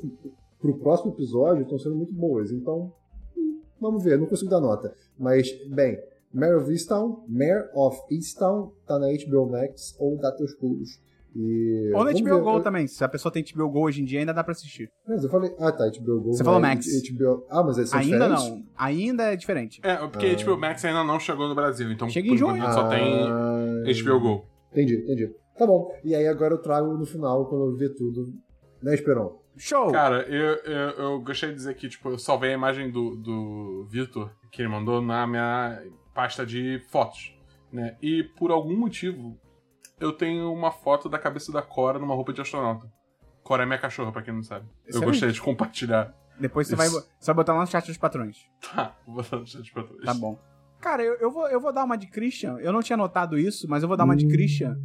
pro próximo episódio estão sendo muito boas, então vamos ver, não consigo dar nota. Mas, bem, Mare of Easttown, Mare of Easttown tá na HBO Max ou dá teus pulos. E Ou na vamos HBO ver. Go Eu- também. Se a pessoa tem HBO Go hoje em dia, ainda dá pra assistir. Mas eu falei, ah tá, HBO Go. Você falou Max. HBO... Ah, mas eles são ainda diferentes? não. Ainda é diferente. É, porque Ah. HBO Max ainda não chegou no Brasil, então Chega em junho. só tem Ah, HBO Go. Entendi, entendi. Tá bom. E aí agora eu trago no final, quando eu ver tudo. Né, Esperon? Show! Cara, eu, eu, eu gostaria de dizer que, tipo, eu salvei a imagem do, do Vitor, que ele mandou, na minha pasta de fotos, né? E por algum motivo, eu tenho uma foto da cabeça da Cora numa roupa de astronauta. Cora é minha cachorra, pra quem não sabe. Eu Excelente. gostaria de compartilhar. Depois você Isso. vai, você vai botar lá no chat dos patrões. Tá, vou botar no chat pra todos. Tá bom. Cara, eu, eu, vou, eu vou dar uma de Christian. Eu não tinha notado isso, mas eu vou dar uma de Christian.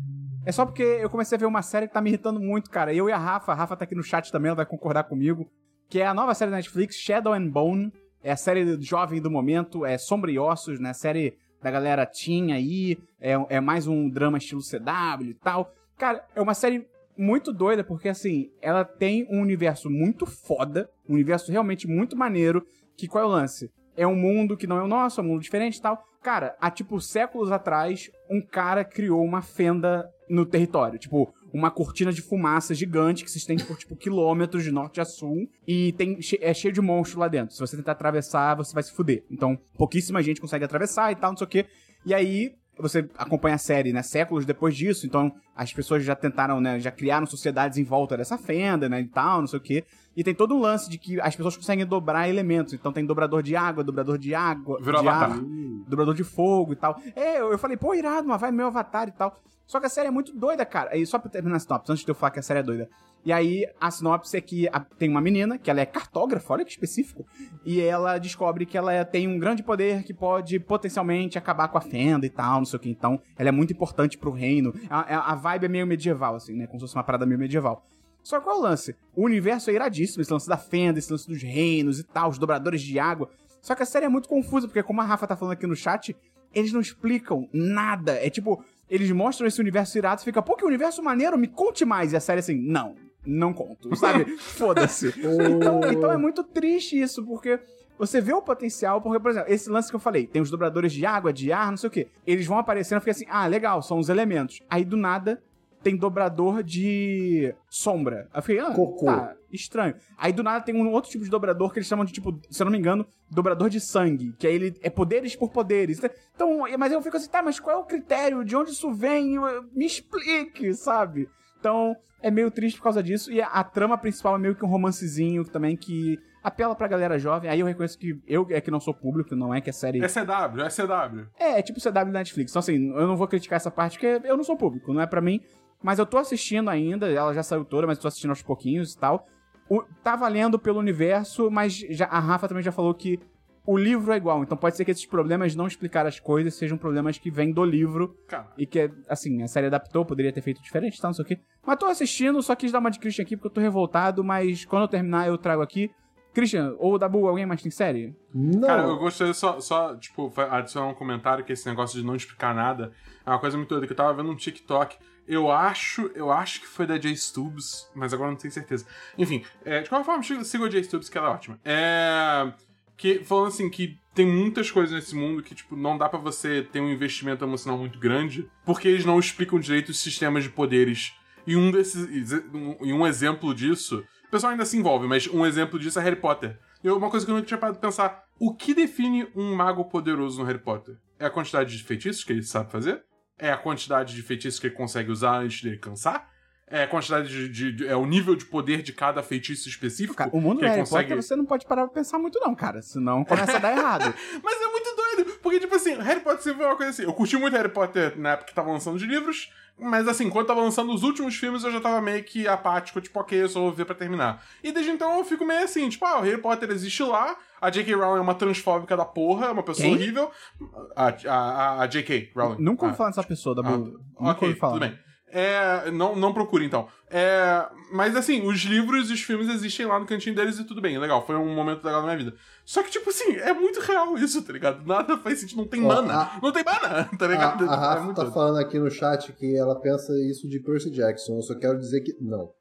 É só porque eu comecei a ver uma série que tá me irritando muito, cara. Eu e a Rafa, a Rafa tá aqui no chat também, ela vai concordar comigo. Que é a nova série da Netflix, Shadow and Bone. É a série jovem do momento, é Sombra e Ossos, né? Série da galera teen aí. É, é mais um drama estilo CW e tal. Cara, é uma série muito doida, porque assim, ela tem um universo muito foda, um universo realmente muito maneiro. Que qual é o lance? É um mundo que não é o nosso, é um mundo diferente e tal. Cara, há tipo séculos atrás, um cara criou uma fenda no território. Tipo, uma cortina de fumaça gigante que se estende por, tipo, quilômetros de norte a sul. E tem, é cheio de monstros lá dentro. Se você tentar atravessar, você vai se fuder. Então, pouquíssima gente consegue atravessar e tal, não sei o quê. E aí, você acompanha a série, né, séculos depois disso, então as pessoas já tentaram, né, já criaram sociedades em volta dessa fenda, né, e tal, não sei o quê. E tem todo um lance de que as pessoas conseguem dobrar elementos. Então tem dobrador de água, dobrador de água, Virou de Avatar. ar, dobrador de fogo e tal. É, eu, eu falei, pô, irado, mas vai meu avatar e tal. Só que a série é muito doida, cara. E só pra terminar a sinopse, antes de eu falar que a série é doida. E aí, a sinopse é que a- tem uma menina, que ela é cartógrafa, olha que específico, e ela descobre que ela é- tem um grande poder que pode potencialmente acabar com a fenda e tal, não sei o que. Então, ela é muito importante pro reino. A, a- vibe é meio medieval, assim, né? Como se fosse uma parada meio medieval. Só qual é o lance? O universo é iradíssimo, esse lance da fenda, esse lance dos reinos e tal, os dobradores de água. Só que a série é muito confusa, porque como a Rafa tá falando aqui no chat, eles não explicam nada. É tipo, eles mostram esse universo irado, você fica, pô, que universo maneiro, me conte mais. E a série assim, não, não conto, sabe? Foda-se. Então, então é muito triste isso, porque você vê o potencial, porque, por exemplo, esse lance que eu falei, tem os dobradores de água, de ar, não sei o quê. Eles vão aparecendo e fica assim, ah, legal, são os elementos. Aí do nada tem dobrador de sombra. Aí eu fiquei, ah, Cocô. tá, estranho. Aí do nada tem um outro tipo de dobrador que eles chamam de, tipo, se eu não me engano, dobrador de sangue, que aí ele é poderes por poderes. Então, mas eu fico assim, tá, mas qual é o critério? De onde isso vem? Me explique, sabe? Então, é meio triste por causa disso. E a, a trama principal é meio que um romancezinho também que apela pra galera jovem. Aí eu reconheço que eu é que não sou público, não é que a série. É CW, é CW. É, é tipo CW da Netflix. Então, assim, eu não vou criticar essa parte porque eu não sou público, não é pra mim. Mas eu tô assistindo ainda, ela já saiu toda, mas eu tô assistindo aos pouquinhos e tal. O- tá valendo pelo universo, mas já, a Rafa também já falou que o livro é igual. Então pode ser que esses problemas de não explicar as coisas sejam problemas que vêm do livro Cara, e que, assim, a série adaptou, poderia ter feito diferente, tá, não sei o quê. Mas tô assistindo, só quis dar uma de Christian aqui porque eu tô revoltado, mas quando eu terminar eu trago aqui. Christian, ou Dabu, alguém mais tem série? Não. Cara, eu gostaria só, só, tipo, adicionar um comentário que esse negócio de não explicar nada é uma coisa muito doida, que eu tava vendo um TikTok. Eu acho, eu acho que foi da Jay Stubbs, mas agora não tenho certeza. Enfim, é, de qualquer forma, siga a Jay Stubbs, que ela é ótima. É. Que, falando assim, que tem muitas coisas nesse mundo que, tipo, não dá pra você ter um investimento emocional muito grande, porque eles não explicam direito os sistemas de poderes. E um desses. E um exemplo disso. O pessoal ainda se envolve, mas um exemplo disso é Harry Potter. E uma coisa que eu nunca tinha parado de pensar: o que define um mago poderoso no Harry Potter? É a quantidade de feitiços que ele sabe fazer? É a quantidade de feitiços que ele consegue usar antes dele cansar? É quantidade de, de- de- é o nível de poder de cada feitiço específico. Cara, o mundo que do Harry consegue- Potter você não pode parar pra pensar muito não, cara. Senão começa a dar errado. Mas é muito doido, porque, tipo assim, Harry Potter sempre foi uma coisa assim. Eu curti muito Harry Potter na época que tava lançando os livros, mas assim, quando tava lançando os últimos filmes, eu já tava meio que apático, tipo, ok, eu só vou ver pra terminar. E desde então eu fico meio assim, tipo, ah, o Harry Potter existe lá, a J.K. Rowling é uma transfóbica da porra, é uma pessoa Quem? horrível. A, a, a, J.K. Rowling. Nunca ouvi Ah, falar dessa pessoa, da ah, Nunca ok, ouvi falar. tudo bem. É, não, não procure, então. É, mas assim, os livros e os filmes existem lá no cantinho deles e tudo bem, legal. Foi um momento legal na minha vida. Só que, tipo assim, é muito real isso, tá ligado? Nada faz sentido, não tem Ó, mana. a- Não tem mana, tá A, ligado? a é Rafa muito tá doido. falando aqui no chat que ela pensa isso de Percy Jackson. Eu só quero dizer que. Não.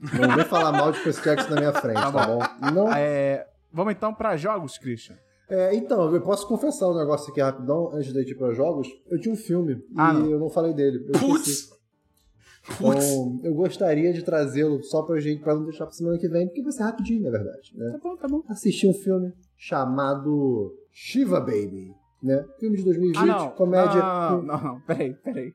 Não vem falar mal de Percy Jackson na minha frente, tá bom? Não. É, vamos então pra jogos, Christian. É, então, eu posso confessar um negócio aqui rapidão, antes de ir pra jogos. Eu tinha um filme Ah, e não. eu não falei dele. Eu esqueci. Putz! Putz! Então, eu gostaria de trazê-lo só pra gente, pra não deixar pra semana que vem, porque vai ser rapidinho, na verdade. Né? Tá bom, tá bom. Assisti um filme chamado Shiva Baby, né? Filme de 2020, Ah, não. comédia. Não, não, não. Peraí, peraí.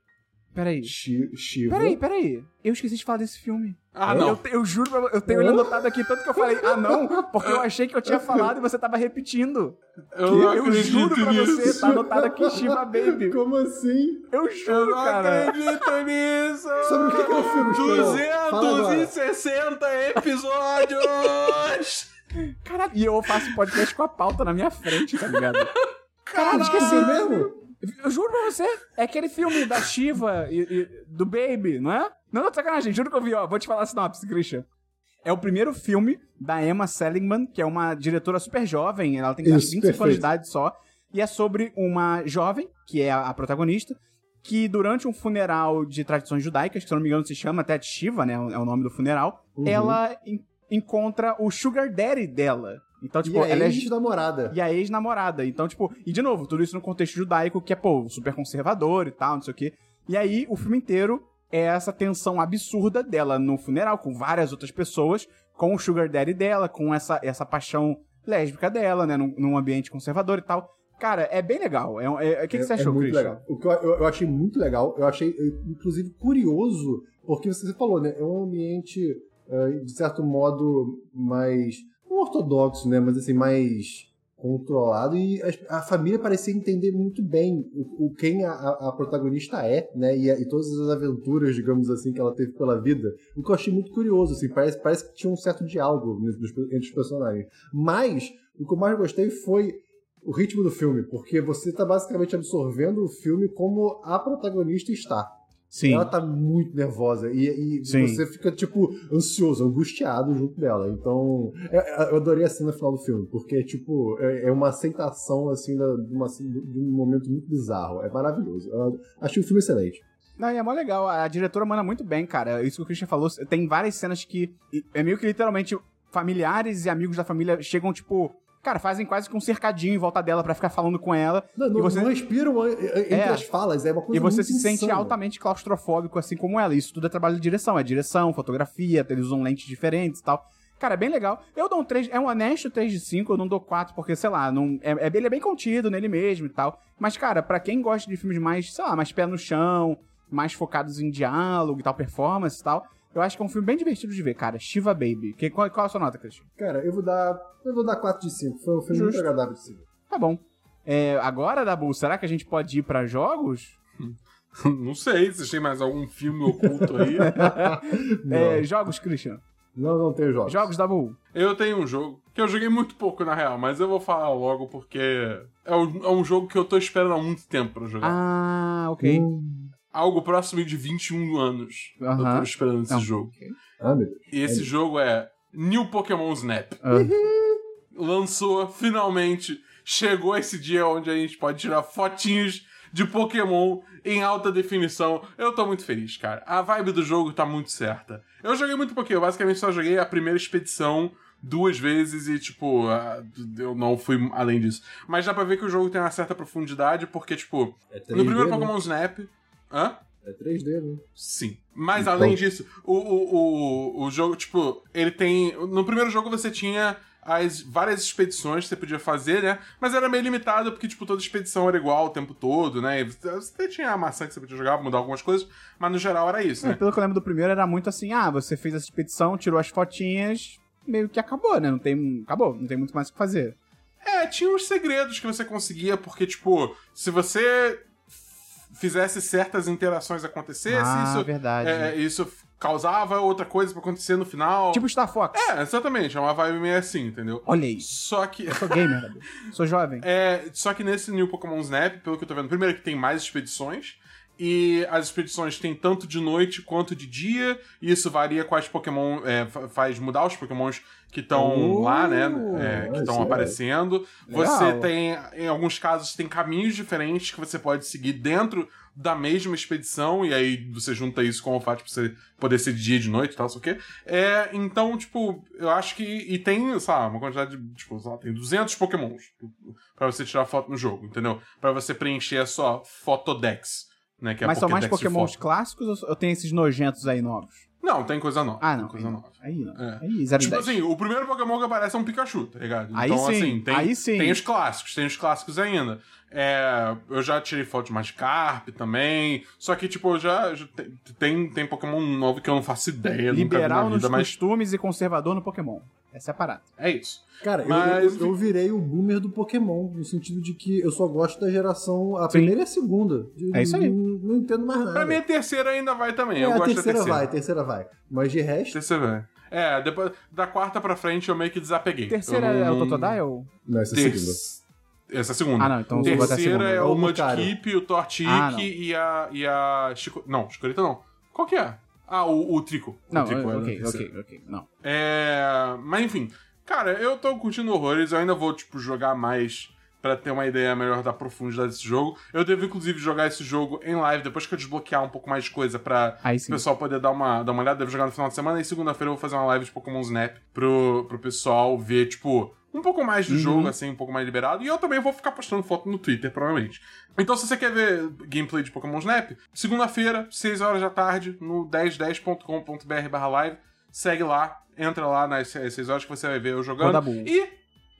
Peraí. Shi- Shiva. Peraí, peraí. Eu esqueci de falar desse filme. Ah, Eu, não. eu juro pra eu tenho ele anotado aqui, tanto que eu falei, ah não, porque eu achei que eu tinha falado e você tava repetindo. Eu não eu acredito juro pra nisso. você, tá anotado aqui Shiva Baby. Como assim? Eu Eu juro, não cara. acredito nisso! Sobre o que que é o filme, Esperão? Fala agora. 260 episódios! Caralho, e eu faço podcast com a pauta na minha frente, tá ligado? Caralho, esqueci mesmo? Eu juro pra você, é aquele filme da Shiva e, e do Baby, não é? Não, não, sacanagem, juro que eu vi, ó. Vou te falar a sinopse, Christian. É o primeiro filme da Emma Seligman, que é uma diretora super jovem, ela tem Isso, acho, 25 anos perfeito. de idade só, e é sobre uma jovem, que é a, protagonista, que durante um funeral de tradições judaicas, que se eu não me engano se chama até de Shiva, né, é o nome do funeral, Uhum. ela en- encontra o sugar daddy dela. Então, tipo, e a ela é ex-namorada. e a ex-namorada. Então, tipo, e de novo, tudo isso no contexto judaico, que é, pô, super conservador e tal, não sei o quê. E aí, o filme inteiro é essa tensão absurda dela no funeral, com várias outras pessoas, com o sugar daddy dela, com essa, essa paixão lésbica dela, né, num, num ambiente conservador e tal. Cara, é bem legal. É, é- o que, que você É- achou, é muito Christian? legal. O que eu, eu- eu achei muito legal, eu achei, eh, inclusive, curioso, porque você falou, né? É um ambiente, eh, de certo modo, mais. Ortodoxo, né? Mas assim, mais controlado e a, a família parecia entender muito bem o, o- quem a, a- protagonista é, né? E, a- e todas as aventuras, digamos assim, que ela teve pela vida. O que eu achei muito curioso, assim, parece, parece que tinha um certo diálogo entre os, personagens. Mas o que eu mais gostei foi o ritmo do filme, porque você tá basicamente absorvendo o filme como a protagonista está. Sim. Ela tá muito nervosa e, e você fica, tipo, ansioso, angustiado junto dela. Então, é- é- eu adorei a cena final do filme, porque, tipo, é, é uma aceitação, assim, de, uma- de um momento muito bizarro. É maravilhoso. Eu achei o filme excelente. Não, e é mó legal. A diretora manda muito bem, cara. Isso que o Christian falou. Tem várias cenas que. É meio que literalmente familiares e amigos da família chegam, tipo. Cara, fazem quase que um cercadinho em volta dela pra ficar falando com ela. Não, E você- não respiram entre É. as falas, é uma coisa E você se sente altamente claustrofóbico, assim como ela. Isso tudo é trabalho de direção. É direção, fotografia, eles usam lentes diferentes e tal. Cara, é bem legal. Eu dou um 3, é um honesto 3 de 5, eu não dou 4, porque, sei lá, não, é, é- ele é bem contido nele mesmo e tal. Mas, cara, pra quem gosta de filmes mais, sei lá, mais pé no chão, mais focados em diálogo e tal, performance e tal, eu acho que é um filme bem divertido de ver, cara. Shiva Baby. Que, qual, qual a sua nota, Christian? Cara, eu vou dar. Eu vou dar 4 de 5. Foi um filme Justo. muito agradável de se ver. Tá bom. É, agora, Dabu, será que a gente pode ir pra jogos? Não sei, vocês têm mais algum filme oculto aí? É, jogos, Christian. Não, não tem jogos. Jogos, Dabu. Eu tenho um jogo que eu joguei muito pouco, na real, mas eu vou falar logo porque é um, é um jogo que eu tô esperando há muito tempo pra jogar. Ah, ok. Hum. Algo próximo de 21 anos eu Aham. tô esperando esse Não. jogo. Ah, meu Deus. E esse jogo é New Pokémon Snap. Ah. Lançou, finalmente, chegou esse dia onde a gente pode tirar fotinhos de Pokémon em alta definição. Eu tô muito feliz, cara. A vibe do jogo tá muito certa. Eu joguei muito Pokémon, eu basicamente só joguei a primeira expedição duas vezes e, tipo, ah, eu não fui além disso. Mas dá pra ver que o jogo tem uma certa profundidade, porque, tipo, É no 3D, primeiro né? Pokémon Snap. Hã? É 3D, né? Sim. Mas Então- além disso, o, o, o, o jogo, tipo, ele tem. No primeiro jogo você tinha as várias expedições que você podia fazer, né? Mas era meio limitado, porque, tipo, toda expedição era igual o tempo todo, né? E Você tinha a maçã que você podia jogar, mudar algumas coisas, mas no geral era isso, É, né? pelo que eu lembro do primeiro, era muito assim: ah, você fez essa expedição, tirou as fotinhas, meio que acabou, né? Não tem. Acabou, não tem muito mais o que fazer. É, tinha uns segredos que você conseguia, porque, tipo, se você fizesse certas interações acontecessem, ah, isso, verdade. é, isso causava outra coisa pra acontecer no final. Tipo Star Fox. É, exatamente, é uma vibe meio assim, entendeu? Olha aí. Só que. Eu sou gamer. Sou jovem. É, só que nesse New Pokémon Snap, pelo que eu tô vendo, primeiro que tem mais expedições. E as expedições tem tanto de noite quanto de dia. E isso varia quais Pokémon. é, fa- faz mudar os Pokémons que estão Uh, lá, né? é, que estão aparecendo. Legal. Você tem. Em alguns casos, tem caminhos diferentes que você pode seguir dentro da mesma expedição. E aí você junta isso com o fato de você poder ser de dia e de noite e tal, sei o quê. É, então, tipo, eu acho que. E tem, sei lá, uma quantidade de. Tipo, sei lá, tem 200 Pokémons pra você tirar foto no jogo, entendeu? Pra você preencher a sua Fotodex. Né, é Mas são mais pokémons clássicos ou eu tenho esses nojentos aí novos? Não, tem coisa nova. Ah, tem não. coisa nova. aí não. É. Aí, 0 Tipo 10. assim, o primeiro Pokémon que aparece é um Pikachu, tá ligado? Aí então, sim, assim, tem, aí sim. tem os clássicos, tem os clássicos ainda. É, eu já tirei foto de Magikarp também. Só que, tipo, eu já, já te- tem, tem Pokémon novo que eu não faço ideia. Liberal nos vida, mas costumes e conservador no Pokémon. É a parada. é isso. Cara, eu- Mas- eu, eu virei o boomer do Pokémon, no sentido de que eu só gosto da geração, a primeira e a segunda. De- É isso aí. Não, não entendo mais nada. Pra mim, a terceira ainda vai também. é, eu a gosto terceira da terceira. vai, a terceira vai. Mas de resto, Terceira vai. É, depois da quarta pra frente eu meio que desapeguei. Terceira Eu é o não- Totodile? não, essa é a Ter- segunda. Essa é a segunda. Ah, não, então eu vou botar a Terceira segunda. é É o. Mudkip, o Torchic Ah, não. e a. e a. Chico... Não, Chicorita não. Qual que é? Ah, o, o Trico. O Não, Trico é a ok, ok, ok. Não. É. Mas enfim. Cara, eu tô curtindo horrores, eu ainda vou, tipo, jogar mais pra ter uma ideia melhor da profundidade desse jogo. Eu devo, inclusive, jogar esse jogo em live depois que eu desbloquear um pouco mais de coisa pra o pessoal poder dar uma, dar uma olhada. Devo jogar no final de semana e segunda-feira eu vou fazer uma live de Pokémon Snap pro, pro pessoal ver, tipo, um pouco mais do Uhum. jogo, assim, um pouco mais liberado. E eu também vou ficar postando foto no Twitter, provavelmente. Então, se você quer ver gameplay de Pokémon Snap, segunda-feira, 6 horas da tarde, no 1010.com.br barra live, segue lá, entra lá nas 6 horas que você vai ver eu jogando. E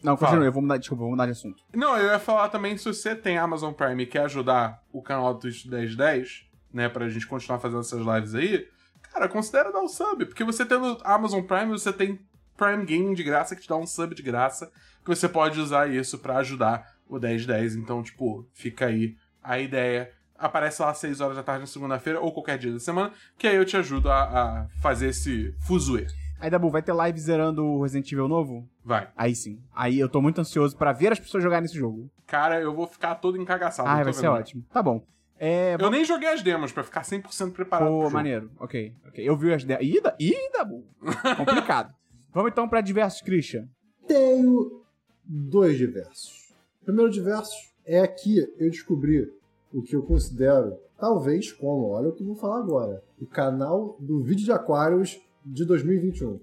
Não, Fala. continua, eu vou mudar, desculpa, vou mudar de assunto. não, eu ia falar também, se você tem Amazon Prime e quer ajudar o canal do Twitch 1010, né, pra gente continuar fazendo essas lives aí, cara, considera dar o sub, porque você tendo Amazon Prime, você tem Prime Gaming de graça, que te dá um sub de graça, que você pode usar isso pra ajudar o 1010, então, tipo, fica aí a ideia. Aparece lá às 6 horas da tarde na segunda-feira, ou qualquer dia da semana, que aí eu te ajudo a, a fazer esse fuzuê. Aí, Dabu, vai ter live zerando o Resident Evil novo? Vai. Aí sim. Aí eu tô muito ansioso pra ver as pessoas jogarem esse jogo. Cara, eu vou ficar todo encagaçado. Ah, vai ser vendo. ótimo. Tá bom. É. Eu nem joguei as demos pra ficar 100% preparado Pô, maneiro. Ok, ok. Eu vi as. Ih, da... Ih, Dabu. Complicado. Vamos então pra diversos, Christian. tenho dois diversos. O primeiro diverso é que eu descobri o que eu considero, talvez como, olha o que eu vou falar agora, o canal do vídeo de aquários de 2021.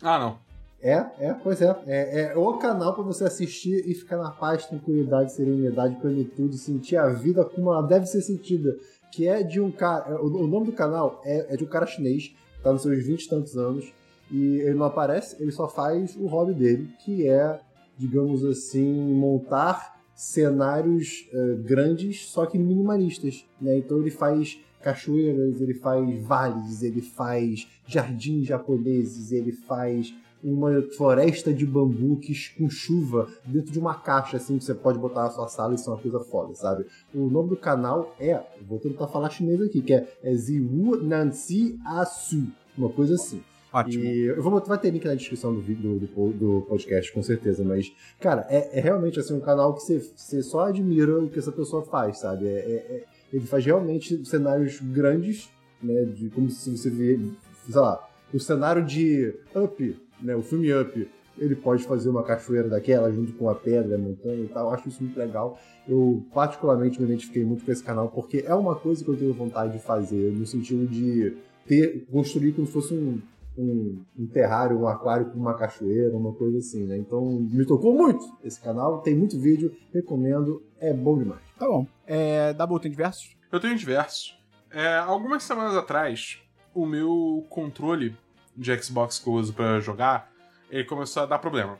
Ah, não. É, é, pois é. É, é o canal pra você assistir e ficar na paz, tranquilidade, serenidade, plenitude, sentir a vida como ela deve ser sentida. Que é de um cara. O, o nome do canal é, é de um cara chinês, tá nos seus 20 e tantos anos, e ele não aparece, ele só faz o hobby dele, que é, digamos assim, montar cenários eh, grandes, só que minimalistas. Né? Então ele faz cachoeiras, ele faz vales, ele faz jardins japoneses, ele faz uma floresta de bambu que, com chuva dentro de uma caixa assim que você pode botar na sua sala e isso é uma coisa foda, sabe? O nome do canal é, vou tentar falar chinês aqui, que é, é Ziwu Nancy Asu, uma coisa assim. Ótimo. E eu vou vai ter link na descrição do, do, do podcast, com certeza, mas, cara, é, é realmente assim um canal que você, você só admira o que essa pessoa faz, sabe? É, é- é- ele faz realmente cenários grandes, né? De como se você vê, sei lá, o cenário de Up, né? O filme Up. Ele pode fazer uma cachoeira daquela junto com a pedra, a montanha e tal. Eu acho isso muito legal. Eu, particularmente, me identifiquei muito com esse canal porque é uma coisa que eu tenho vontade de fazer, no sentido de ter, construir como se fosse um, um, um terrário, um aquário com uma cachoeira, uma coisa assim, né? Então me tocou muito esse canal, tem muito vídeo, recomendo, é bom demais. Tá bom. É, Dabu, tem diversos? Eu tenho diversos. É, algumas semanas atrás, o meu controle de Xbox que eu uso pra jogar, ele começou a dar problema.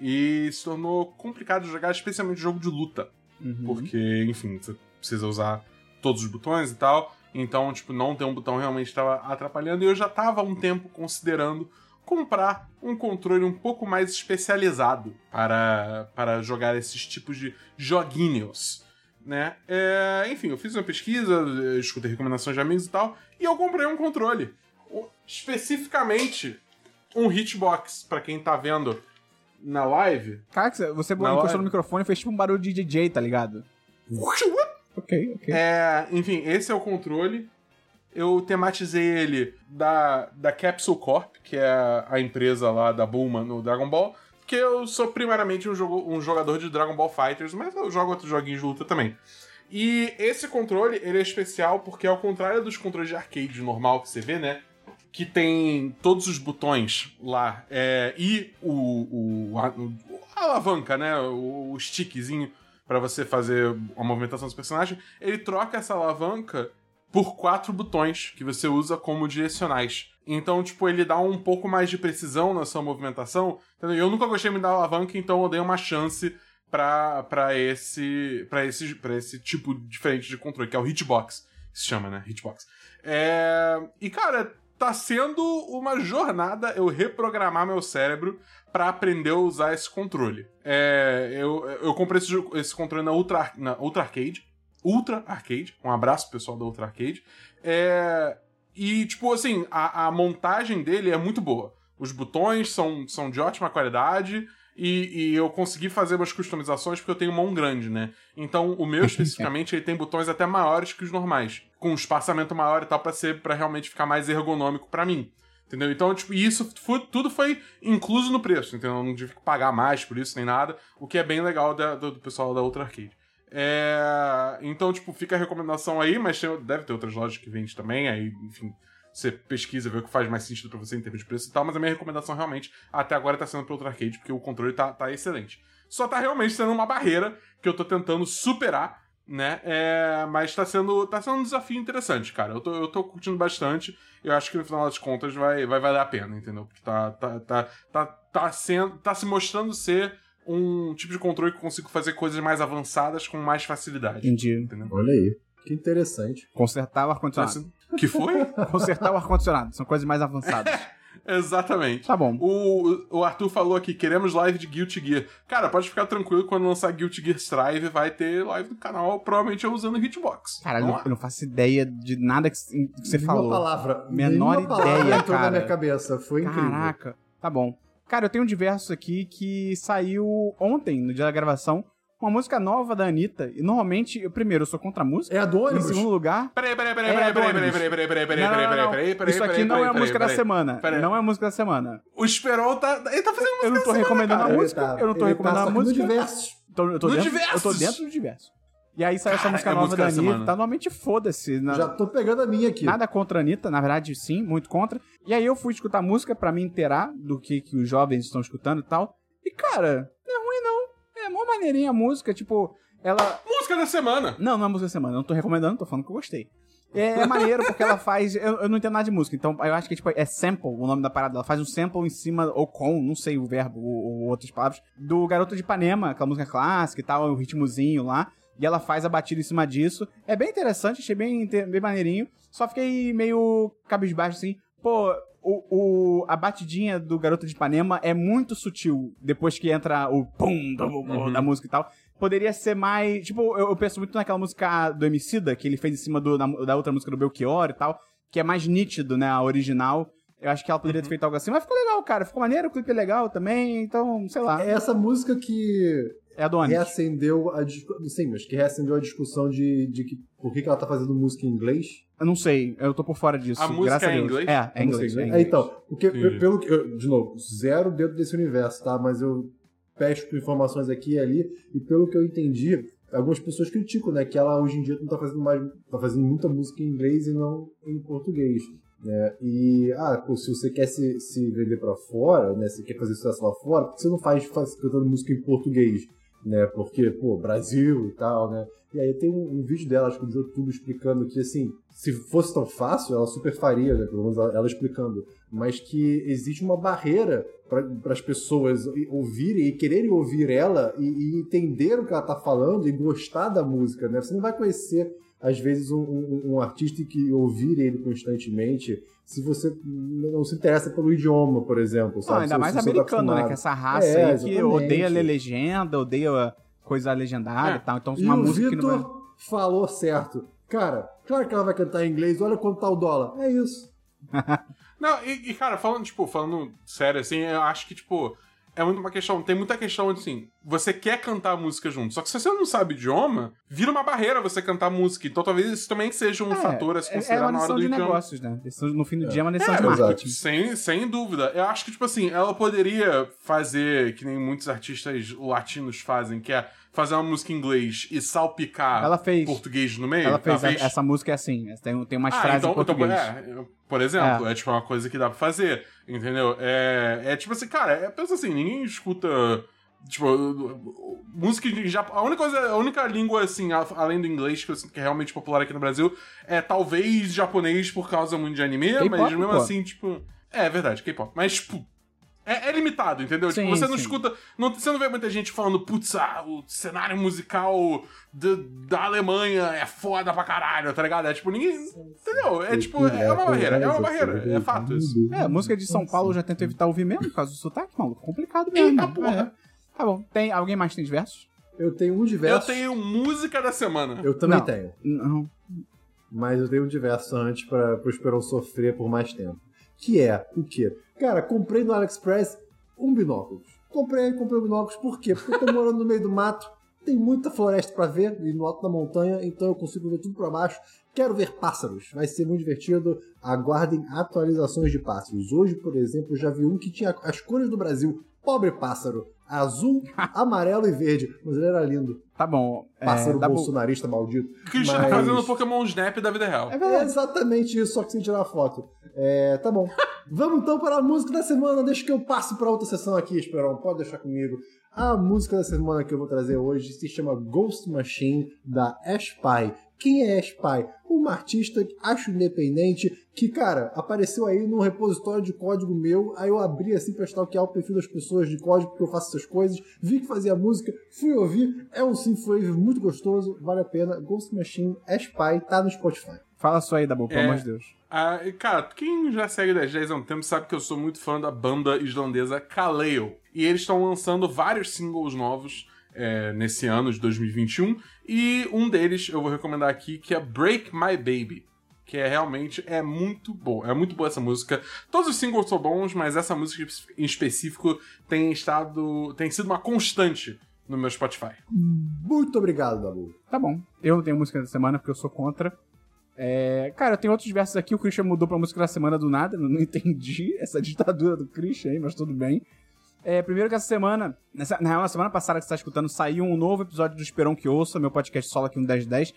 E se tornou complicado de jogar, especialmente jogo de luta. Uhum. Porque, enfim, você precisa usar todos os botões e tal. Então, tipo, não ter um botão realmente estava atrapalhando. E eu já estava há um tempo considerando comprar um controle um pouco mais especializado para, para jogar esses tipos de joguinhos. Né? É, enfim, eu fiz uma pesquisa, escutei recomendações de amigos e tal, e eu comprei um controle. Especificamente um hitbox, para quem tá vendo na live. Caraca, você Na encostou no microfone e fez tipo um barulho de DJ, tá ligado? Ok, ok. É, enfim, esse é o controle. Eu tematizei ele da, da Capsule Corp, que é a empresa lá da Bulma no Dragon Ball. Porque eu sou primariamente um, jogo, um jogador de Dragon Ball Fighters, mas eu jogo outros joguinhos de luta também. E esse controle, ele é especial porque ao contrário dos controles de arcade normal que você vê, né? Que tem todos os botões lá é, e o, o- a, a alavanca, né? O, o stickzinho pra você fazer a movimentação dos personagens, ele troca essa alavanca por quatro botões que você usa como direcionais. Então, tipo, ele dá um pouco mais de precisão na sua movimentação. Entendeu? Eu nunca gostei muito da alavanca, então eu dei uma chance pra, esse, pra, esse, pra esse tipo diferente de controle, que é o hitbox, se chama, né? Hitbox. É... E, cara, tá sendo uma jornada eu reprogramar meu cérebro pra aprender a usar esse controle. É, eu, eu comprei esse, esse controle na Ultra, na Ultra Arcade. Ultra Arcade. Um abraço pessoal da Ultra Arcade. É, e, tipo, assim, a, a montagem dele é muito boa. Os botões são, são de ótima qualidade. E, e eu consegui fazer umas customizações porque eu tenho mão grande, né? Então, o meu especificamente, ele tem botões até maiores que os normais. Com um espaçamento maior e tal, pra ser para realmente ficar mais ergonômico pra mim. Entendeu? Então, tipo, isso foi- tudo foi incluso no preço, entendeu? Eu não tive que pagar mais por isso nem nada, o que é bem legal da- do, do pessoal da Ultra Arcade. É, Então, tipo, fica a recomendação aí, mas tem- deve ter outras lojas que vendem também, aí, enfim, você pesquisa, vê o que faz mais sentido pra você em termos de preço e tal, mas a minha recomendação realmente até agora tá sendo pro Ultra Arcade, porque o controle tá, tá excelente. Só tá realmente sendo uma barreira que eu tô tentando superar, né? É, mas tá sendo, tá sendo um desafio interessante, cara. Eu tô, eu tô curtindo bastante. Eu acho que no final das contas vai, vai valer a pena, entendeu? Porque tá, tá, tá, tá, tá, sendo, tá se mostrando ser um tipo de controle que eu consigo fazer coisas mais avançadas com mais facilidade. Entendi. Entendeu? Olha aí. Que interessante. Consertar o ar-condicionado. Que foi? Consertar o ar-condicionado. São coisas mais avançadas. Exatamente. Tá bom. O, o Arthur falou aqui, queremos live de Guilty Gear. Cara, pode ficar tranquilo, quando lançar Guilty Gear Strive, vai ter live no canal, provavelmente eu usando Hitbox. Vamos eu eu não faço ideia de nada que, que você falou. palavra. Menor nenhuma palavra ideia, entrou na cara. minha cabeça. Foi incrível. Caraca. Tá bom. Cara, eu tenho diversos aqui que saiu ontem, no dia da gravação, uma música nova da Anitta. E normalmente, eu, primeiro, eu sou contra a música. É a do Em segundo lugar. Peraí, peraí, peraí, É, peraí, peraí, peraí, peraí, peraí, peraí, peraí, peraí, peraí, peraí, Isso aqui peraí, não é a peraí, música da peraí. semana. Peraí. Não é a música da semana. O Esperon tá. Ele tá fazendo música Eu não tô recomendando a música. Tá- eu não tô ele recomendando tá a música. diversos. Tô- eu, tô No dentro, eu tô dentro do diverso. E aí saiu essa música é nova música da Anitta. Tá, normalmente foda-se. na- Já tô pegando a minha aqui. Nada contra a Anitta, na verdade, sim, muito contra. E aí eu fui escutar música pra me inteirar do que, que os jovens estão escutando e tal. E, cara, é. É mó maneirinha a música, tipo, ela. Música da semana. Não, não é música da semana, eu não tô recomendando, tô falando que eu gostei. É, é maneiro porque ela faz. Eu, eu não entendo nada de música, então eu acho que tipo, é sample o nome da parada. Ela faz um sample em cima, ou com, não sei o verbo, ou, ou outras palavras, do Garoto de Ipanema, aquela música clássica e tal, o ritmozinho lá. E ela faz a batida em cima disso. É bem interessante, achei bem, bem maneirinho. Só fiquei meio cabisbaixo assim. Pô, o, o- a batidinha do Garoto de Ipanema é muito sutil depois que entra o pum do- Uhum. da música e tal. Poderia ser mais. Tipo, eu, eu penso muito naquela música do Emicida, que ele fez em cima do- da, da outra música do Belchior e tal, que é mais nítido, né? A original. Eu acho que ela poderia ter feito algo assim, mas ficou legal, cara. Ficou maneiro, o clipe é legal também, então, sei lá. É essa música que É a do reacendeu a discussão. Sim, mas que reacendeu a discussão de, de que por que, que ela tá fazendo música em inglês. Eu não sei, eu tô por fora disso. A música graças é a em Deus. inglês? É, é inglês. É inglês. É, então, porque Entendi. pelo que. eu- de novo, zero dentro desse universo, tá? Mas eu pesco informações aqui e ali, e pelo que eu entendi, algumas pessoas criticam, né? Que ela hoje em dia não tá fazendo mais. tá fazendo muita música em inglês e não em português. Né? E, ah, pô, se você quer se, se vender pra fora, né? Se quer fazer sucesso lá fora, por que você não faz, faz cantando música em português? Né? Porque, pô, Brasil e tal, né? E aí tem um, um vídeo dela, acho que no YouTube, explicando que, assim, se fosse tão fácil, ela super faria, né? Pelo menos ela, explicando. Mas que existe uma barreira para as pessoas ouvirem e quererem ouvir ela e, e entender o que ela tá falando e gostar da música, né? Você não vai conhecer às vezes um, um, um, artista que ouvir ele constantemente, se você não se interessa pelo idioma, por exemplo, sabe? Não, ainda se, mais se americano, né? Que essa raça É, aí que odeia ler legenda, odeia coisa legendada É. e tal. Então, E uma música que Vitor não vai... falou certo. Cara, claro que ela vai cantar em inglês, olha quanto tá o dólar. É isso. Não, e, e, cara, falando, tipo, falando sério, assim, eu acho que, tipo, é muito uma questão. Tem muita questão, assim, você quer cantar a música junto. Só que se você não sabe idioma, vira uma barreira você cantar música. Então talvez isso também seja um fator a se é, é considerar uma na hora lição do de idioma. negócios, né? No fim do dia é uma lição É, de marketing. Sem, sem dúvida. Eu acho que, tipo assim, ela poderia fazer que nem muitos artistas latinos fazem, que é fazer uma música em inglês e salpicar Ela fez. português no meio. Ela fez, essa música é assim, tem, tem umas Ah, frases então, em português. Então, é, por exemplo, é. tipo uma coisa que dá pra fazer, entendeu? É, é tipo assim, cara, é, pensa assim, ninguém escuta. Tipo, música de Japão. A única coisa, a única língua, assim, além do inglês, que eu sinto que é realmente popular aqui no Brasil, é talvez japonês por causa muito de anime, mas mesmo pô. assim, tipo. É, é verdade, K-pop. Mas, tipo. É, é limitado, entendeu? Sim, tipo, você não sim. escuta. Não, você não vê muita gente falando, putz, ah, o cenário musical da- da Alemanha é foda pra caralho, tá ligado? É tipo, ninguém. Entendeu? É tipo, é uma barreira, é uma barreira. É fato isso. É, música de São Paulo eu já tento evitar ouvir mesmo, por causa do sotaque, maluco. Complicado mesmo. Eita, porra. É. Tá bom. Tem, alguém mais tem diversos? Eu tenho um Eu diverso. tenho música da semana. Eu também Não. tenho. Não. Mas eu tenho um diverso antes para o Esperão sofrer por mais tempo. Que é o quê? Cara, comprei no AliExpress um binóculos. Comprei, comprei um binóculos por quê? Porque eu tô morando no meio do mato, tem muita floresta pra ver, e no alto da montanha, então eu consigo ver tudo pra baixo. Quero ver pássaros, vai ser muito divertido. Aguardem atualizações de pássaros. Hoje, por exemplo, eu já vi um que tinha as cores do Brasil. Pobre pássaro. Azul, amarelo e verde. Mas ele era lindo. Tá bom. É, Pássaro bo- bolsonarista maldito. Christian Mas- tá fazendo Pokémon Snap da vida real. É É verdade. exatamente isso, só que sem tirar a foto. É, tá bom. Vamos então para a música da semana. Deixa que eu passe para outra sessão aqui, Esperão. Pode deixar comigo. A música da semana que eu vou trazer hoje se chama Ghost Machine, da Aspy. Quem é Aspy? Uma artista, acho independente, que, cara, apareceu aí num repositório de código meu. Aí eu abri assim pra stalkear o perfil das pessoas de código, porque eu faço essas coisas. Vi que fazia música, fui ouvir. É um synthwave muito gostoso, vale a pena. Ghost Machine, Aspy, tá no Spotify. Fala só aí, Dabu, pelo É. amor de Deus. E, cara, quem já segue 10 10 há um tempo sabe que eu sou muito fã da banda islandesa Kaleo. E eles estão lançando vários singles novos é, nesse ano de 2021. E um deles eu vou recomendar aqui, que é Break My Baby. Que é realmente é muito boa. É muito boa essa música. Todos os singles são bons, mas essa música em específico tem estado. tem sido uma constante no meu Spotify. Muito obrigado, Dabu. Tá bom. Eu não tenho música da semana porque eu sou contra. É, cara, eu tenho outros versos aqui. O Christian mudou pra música da semana do nada. eu Não entendi essa ditadura do Christian aí, mas tudo bem. É, primeiro que essa semana, nessa, na real, na semana passada que você tá escutando, saiu um novo episódio do Esperão que Ouça, meu podcast solo aqui no 1010.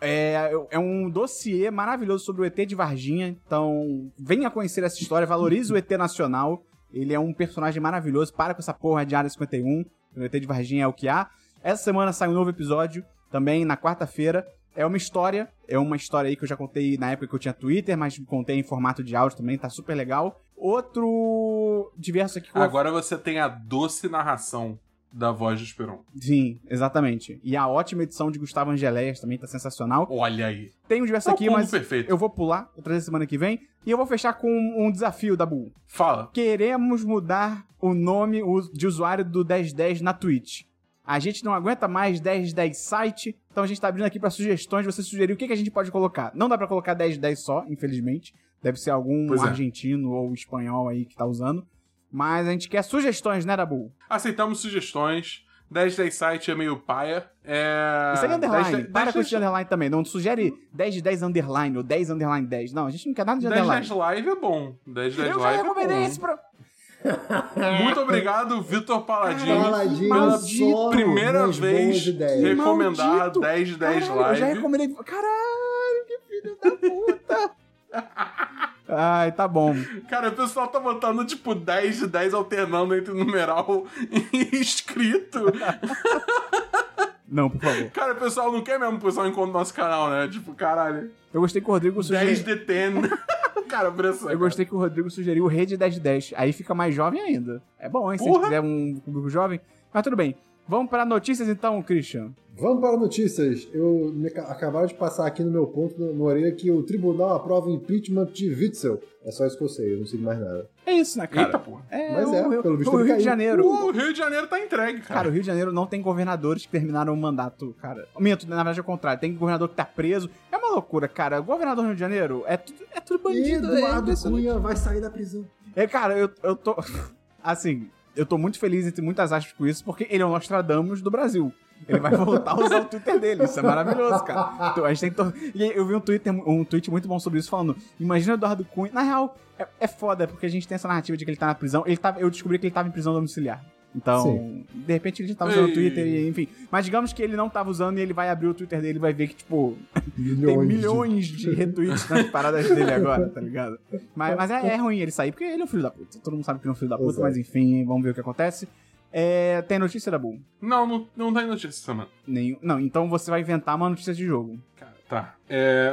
É, é um dossiê maravilhoso sobre o ET de Varginha. Então, venha conhecer essa história, valorize o ET nacional. Ele é um personagem maravilhoso. Para com essa porra de área 51. O ET de Varginha é o que há. Essa semana sai um novo episódio, também na quarta-feira. É uma história, é uma história aí que eu já contei na época que eu tinha Twitter, mas contei em formato de áudio também, tá super legal. Outro diverso aqui Agora você tem a doce narração da voz do Esperon. Sim, exatamente. E a ótima edição de Gustavo Angeléias também tá sensacional. Olha aí. Tem um diverso É aqui, mas perfeito. eu vou pular, vou trazer semana que vem. E eu vou fechar com um desafio da Bull. Fala. Queremos mudar o nome de usuário do 1010 na Twitch. A gente não aguenta mais 1010 site, então a gente tá abrindo aqui pra sugestões. Você sugeriu o que, que a gente pode colocar. Não dá pra colocar 1010 só, infelizmente. Deve ser algum Pois é. argentino ou espanhol aí que tá usando. Mas a gente quer sugestões, né, Dabu? Aceitamos sugestões. 10 10 site é meio paia. É... Isso aí é underline. 10, 10, Para com 10, esse underline também. Não sugere 10 de 10 underline ou 10 underline 10. Não, a gente não quer nada de 10 underline. 10 live é bom. 10 10 Eu já live é recomendei bom. esse pra... Muito obrigado, Vitor Paladini. Paladino, pela primeira vez recomendar Maldito. 10 de 10 Caralho, eu já live. recomendei. Caralho, que filho da puta. Ai, tá bom. Cara, o pessoal tá botando tipo 10 de 10 alternando entre numeral e escrito. Não, por favor. Cara, o pessoal não quer mesmo o pessoal encontre nosso canal, né? Tipo, caralho. Eu gostei que o Rodrigo 10 sugeriu. de 10. cara, pressão. Eu gostei que o Rodrigo sugeriu o Rede 1010. Aí fica mais jovem ainda. É bom, hein? Se Porra. você quiser um público jovem. Mas tudo bem. Vamos para notícias então, Christian. Vamos para notícias. Eu me ca- acabaram de passar aqui no meu ponto, no, no orelha, que o tribunal aprova o impeachment de Witzel. É só isso que eu sei, eu não sei mais nada. É isso, né, cara? Eita, porra. É, Mas o, é, pelo visto o Rio de. Janeiro. O Rio de Janeiro tá entregue, cara. Cara, o Rio de Janeiro não tem governadores que terminaram o mandato, cara. Minto, na verdade é o contrário. Tem governador que tá preso. É uma loucura, cara. O governador do Rio de Janeiro é tudo, é tudo bandido. é Eduardo impressionante. Cunha vai sair da prisão. É, cara, eu, eu tô. Assim, eu tô muito feliz entre muitas aspas com isso, porque ele é o Nostradamus do Brasil. Ele vai voltar a usar o Twitter dele. Isso é maravilhoso, cara. Então, a gente tem aí, eu vi um, Twitter, um tweet muito bom sobre isso, falando: Imagina Eduardo Cunha. Na real, é, é foda, porque a gente tem essa narrativa de que ele tá na prisão. Ele tava, eu descobri que ele tava em prisão domiciliar. Então, Sim. de repente ele já tava usando o. Twitter, e, enfim. Mas digamos que ele não tava usando e ele vai abrir o Twitter dele e vai ver que, tipo, Milhões. tem de- milhões de retweets nas paradas dele agora, tá ligado? Mas, mas é, é ruim ele sair, porque ele é um filho da puta. Todo mundo sabe que ele é um filho da puta, Exato. mas enfim, vamos ver o que acontece. É, tem notícia da Bull? Não, não, não tem notícia essa semana. Nenhum. Não, então você vai inventar uma notícia de jogo. Cara, tá. É,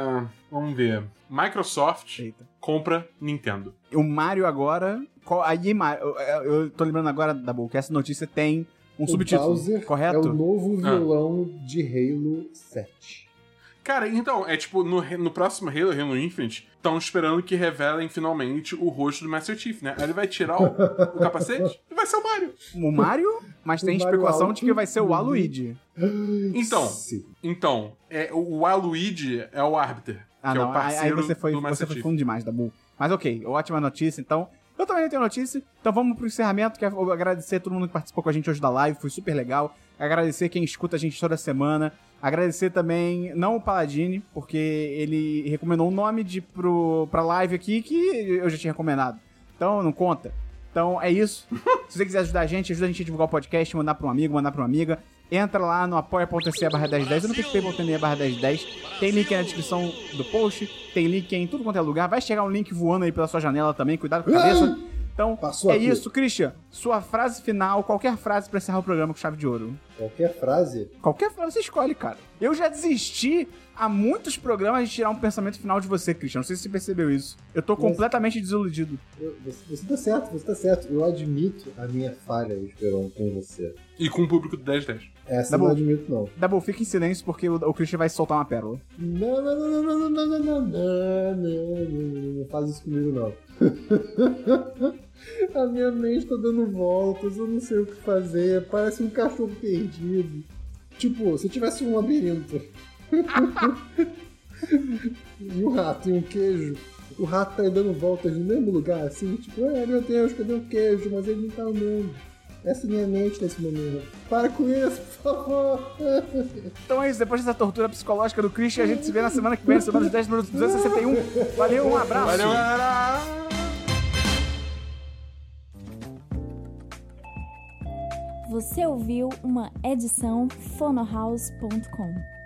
vamos ver. Microsoft Eita. Compra Nintendo. O Mario agora. qual- Aí, Mario, eu, eu tô lembrando agora da que essa notícia tem um O subtítulo. Bowser correto? É o novo vilão de Halo 7. Cara, então, é tipo, no, no próximo Halo, Halo Infinite, estão esperando que revelem finalmente o rosto do Master Chief, né? Aí ele vai tirar o, o capacete e vai ser o Mario. O Mario, mas O tem Mario especulação de que vai ser o Aluigi. Então, Sim. então, é, o Waluigi é o Arbiter, Ah, que é não, o aí, aí parceiro você foi, do você foi fundo demais, Dabu. Mas ok, ótima notícia, então. Eu também não tenho notícia, então vamos pro encerramento, que é eu agradecer todo mundo que participou com a gente hoje da live, foi super legal. Agradecer quem escuta a gente toda semana. Agradecer também, não o Paladini, porque ele recomendou um nome de, pro, pra live aqui que eu já tinha recomendado. Então não conta. Então é isso. Se você quiser ajudar a gente, ajuda a gente a divulgar o podcast, mandar pra um amigo, mandar pra uma amiga. Entra lá no apoia.se barra 1010 ou no picpay.me barra 1010. Tem link na descrição do post, tem link aí em tudo quanto é lugar. Vai chegar um link voando aí pela sua janela também, cuidado com a cabeça. Então, Passou é aqui. isso, Christian. Sua frase final, qualquer frase pra encerrar o programa com chave de ouro. Qualquer frase. Qualquer frase você escolhe, cara. Eu já desisti há muitos programas de tirar um pensamento final de você, Christian. Não sei se você percebeu isso. Eu tô Mas- completamente desiludido. eu- você, você tá certo, você tá certo. Eu admito a minha falha, Esperão, com você. E com o público do 1010. Essa eu não bom. admito, não. Double, fica em silêncio porque o, o Christian vai soltar uma pérola. Não, não, não, não, não, não, não, não, não, não, não, não, não faz isso comigo, não. A minha mente tá dando voltas, eu não sei o que fazer, parece um cachorro perdido. Tipo, se tivesse um labirinto e um rato e um queijo, o rato tá dando voltas no mesmo lugar, assim, tipo, é, meu Deus, cadê o queijo? Mas ele não tá andando. Essa é minha mente nesse momento. Para com isso, por favor. Então é isso, depois dessa tortura psicológica do Christian, a gente se vê na semana que vem, semana dos 10 minutos 261. Valeu, um abraço. Valeu, galera! Você ouviu uma edição fonohouse.com.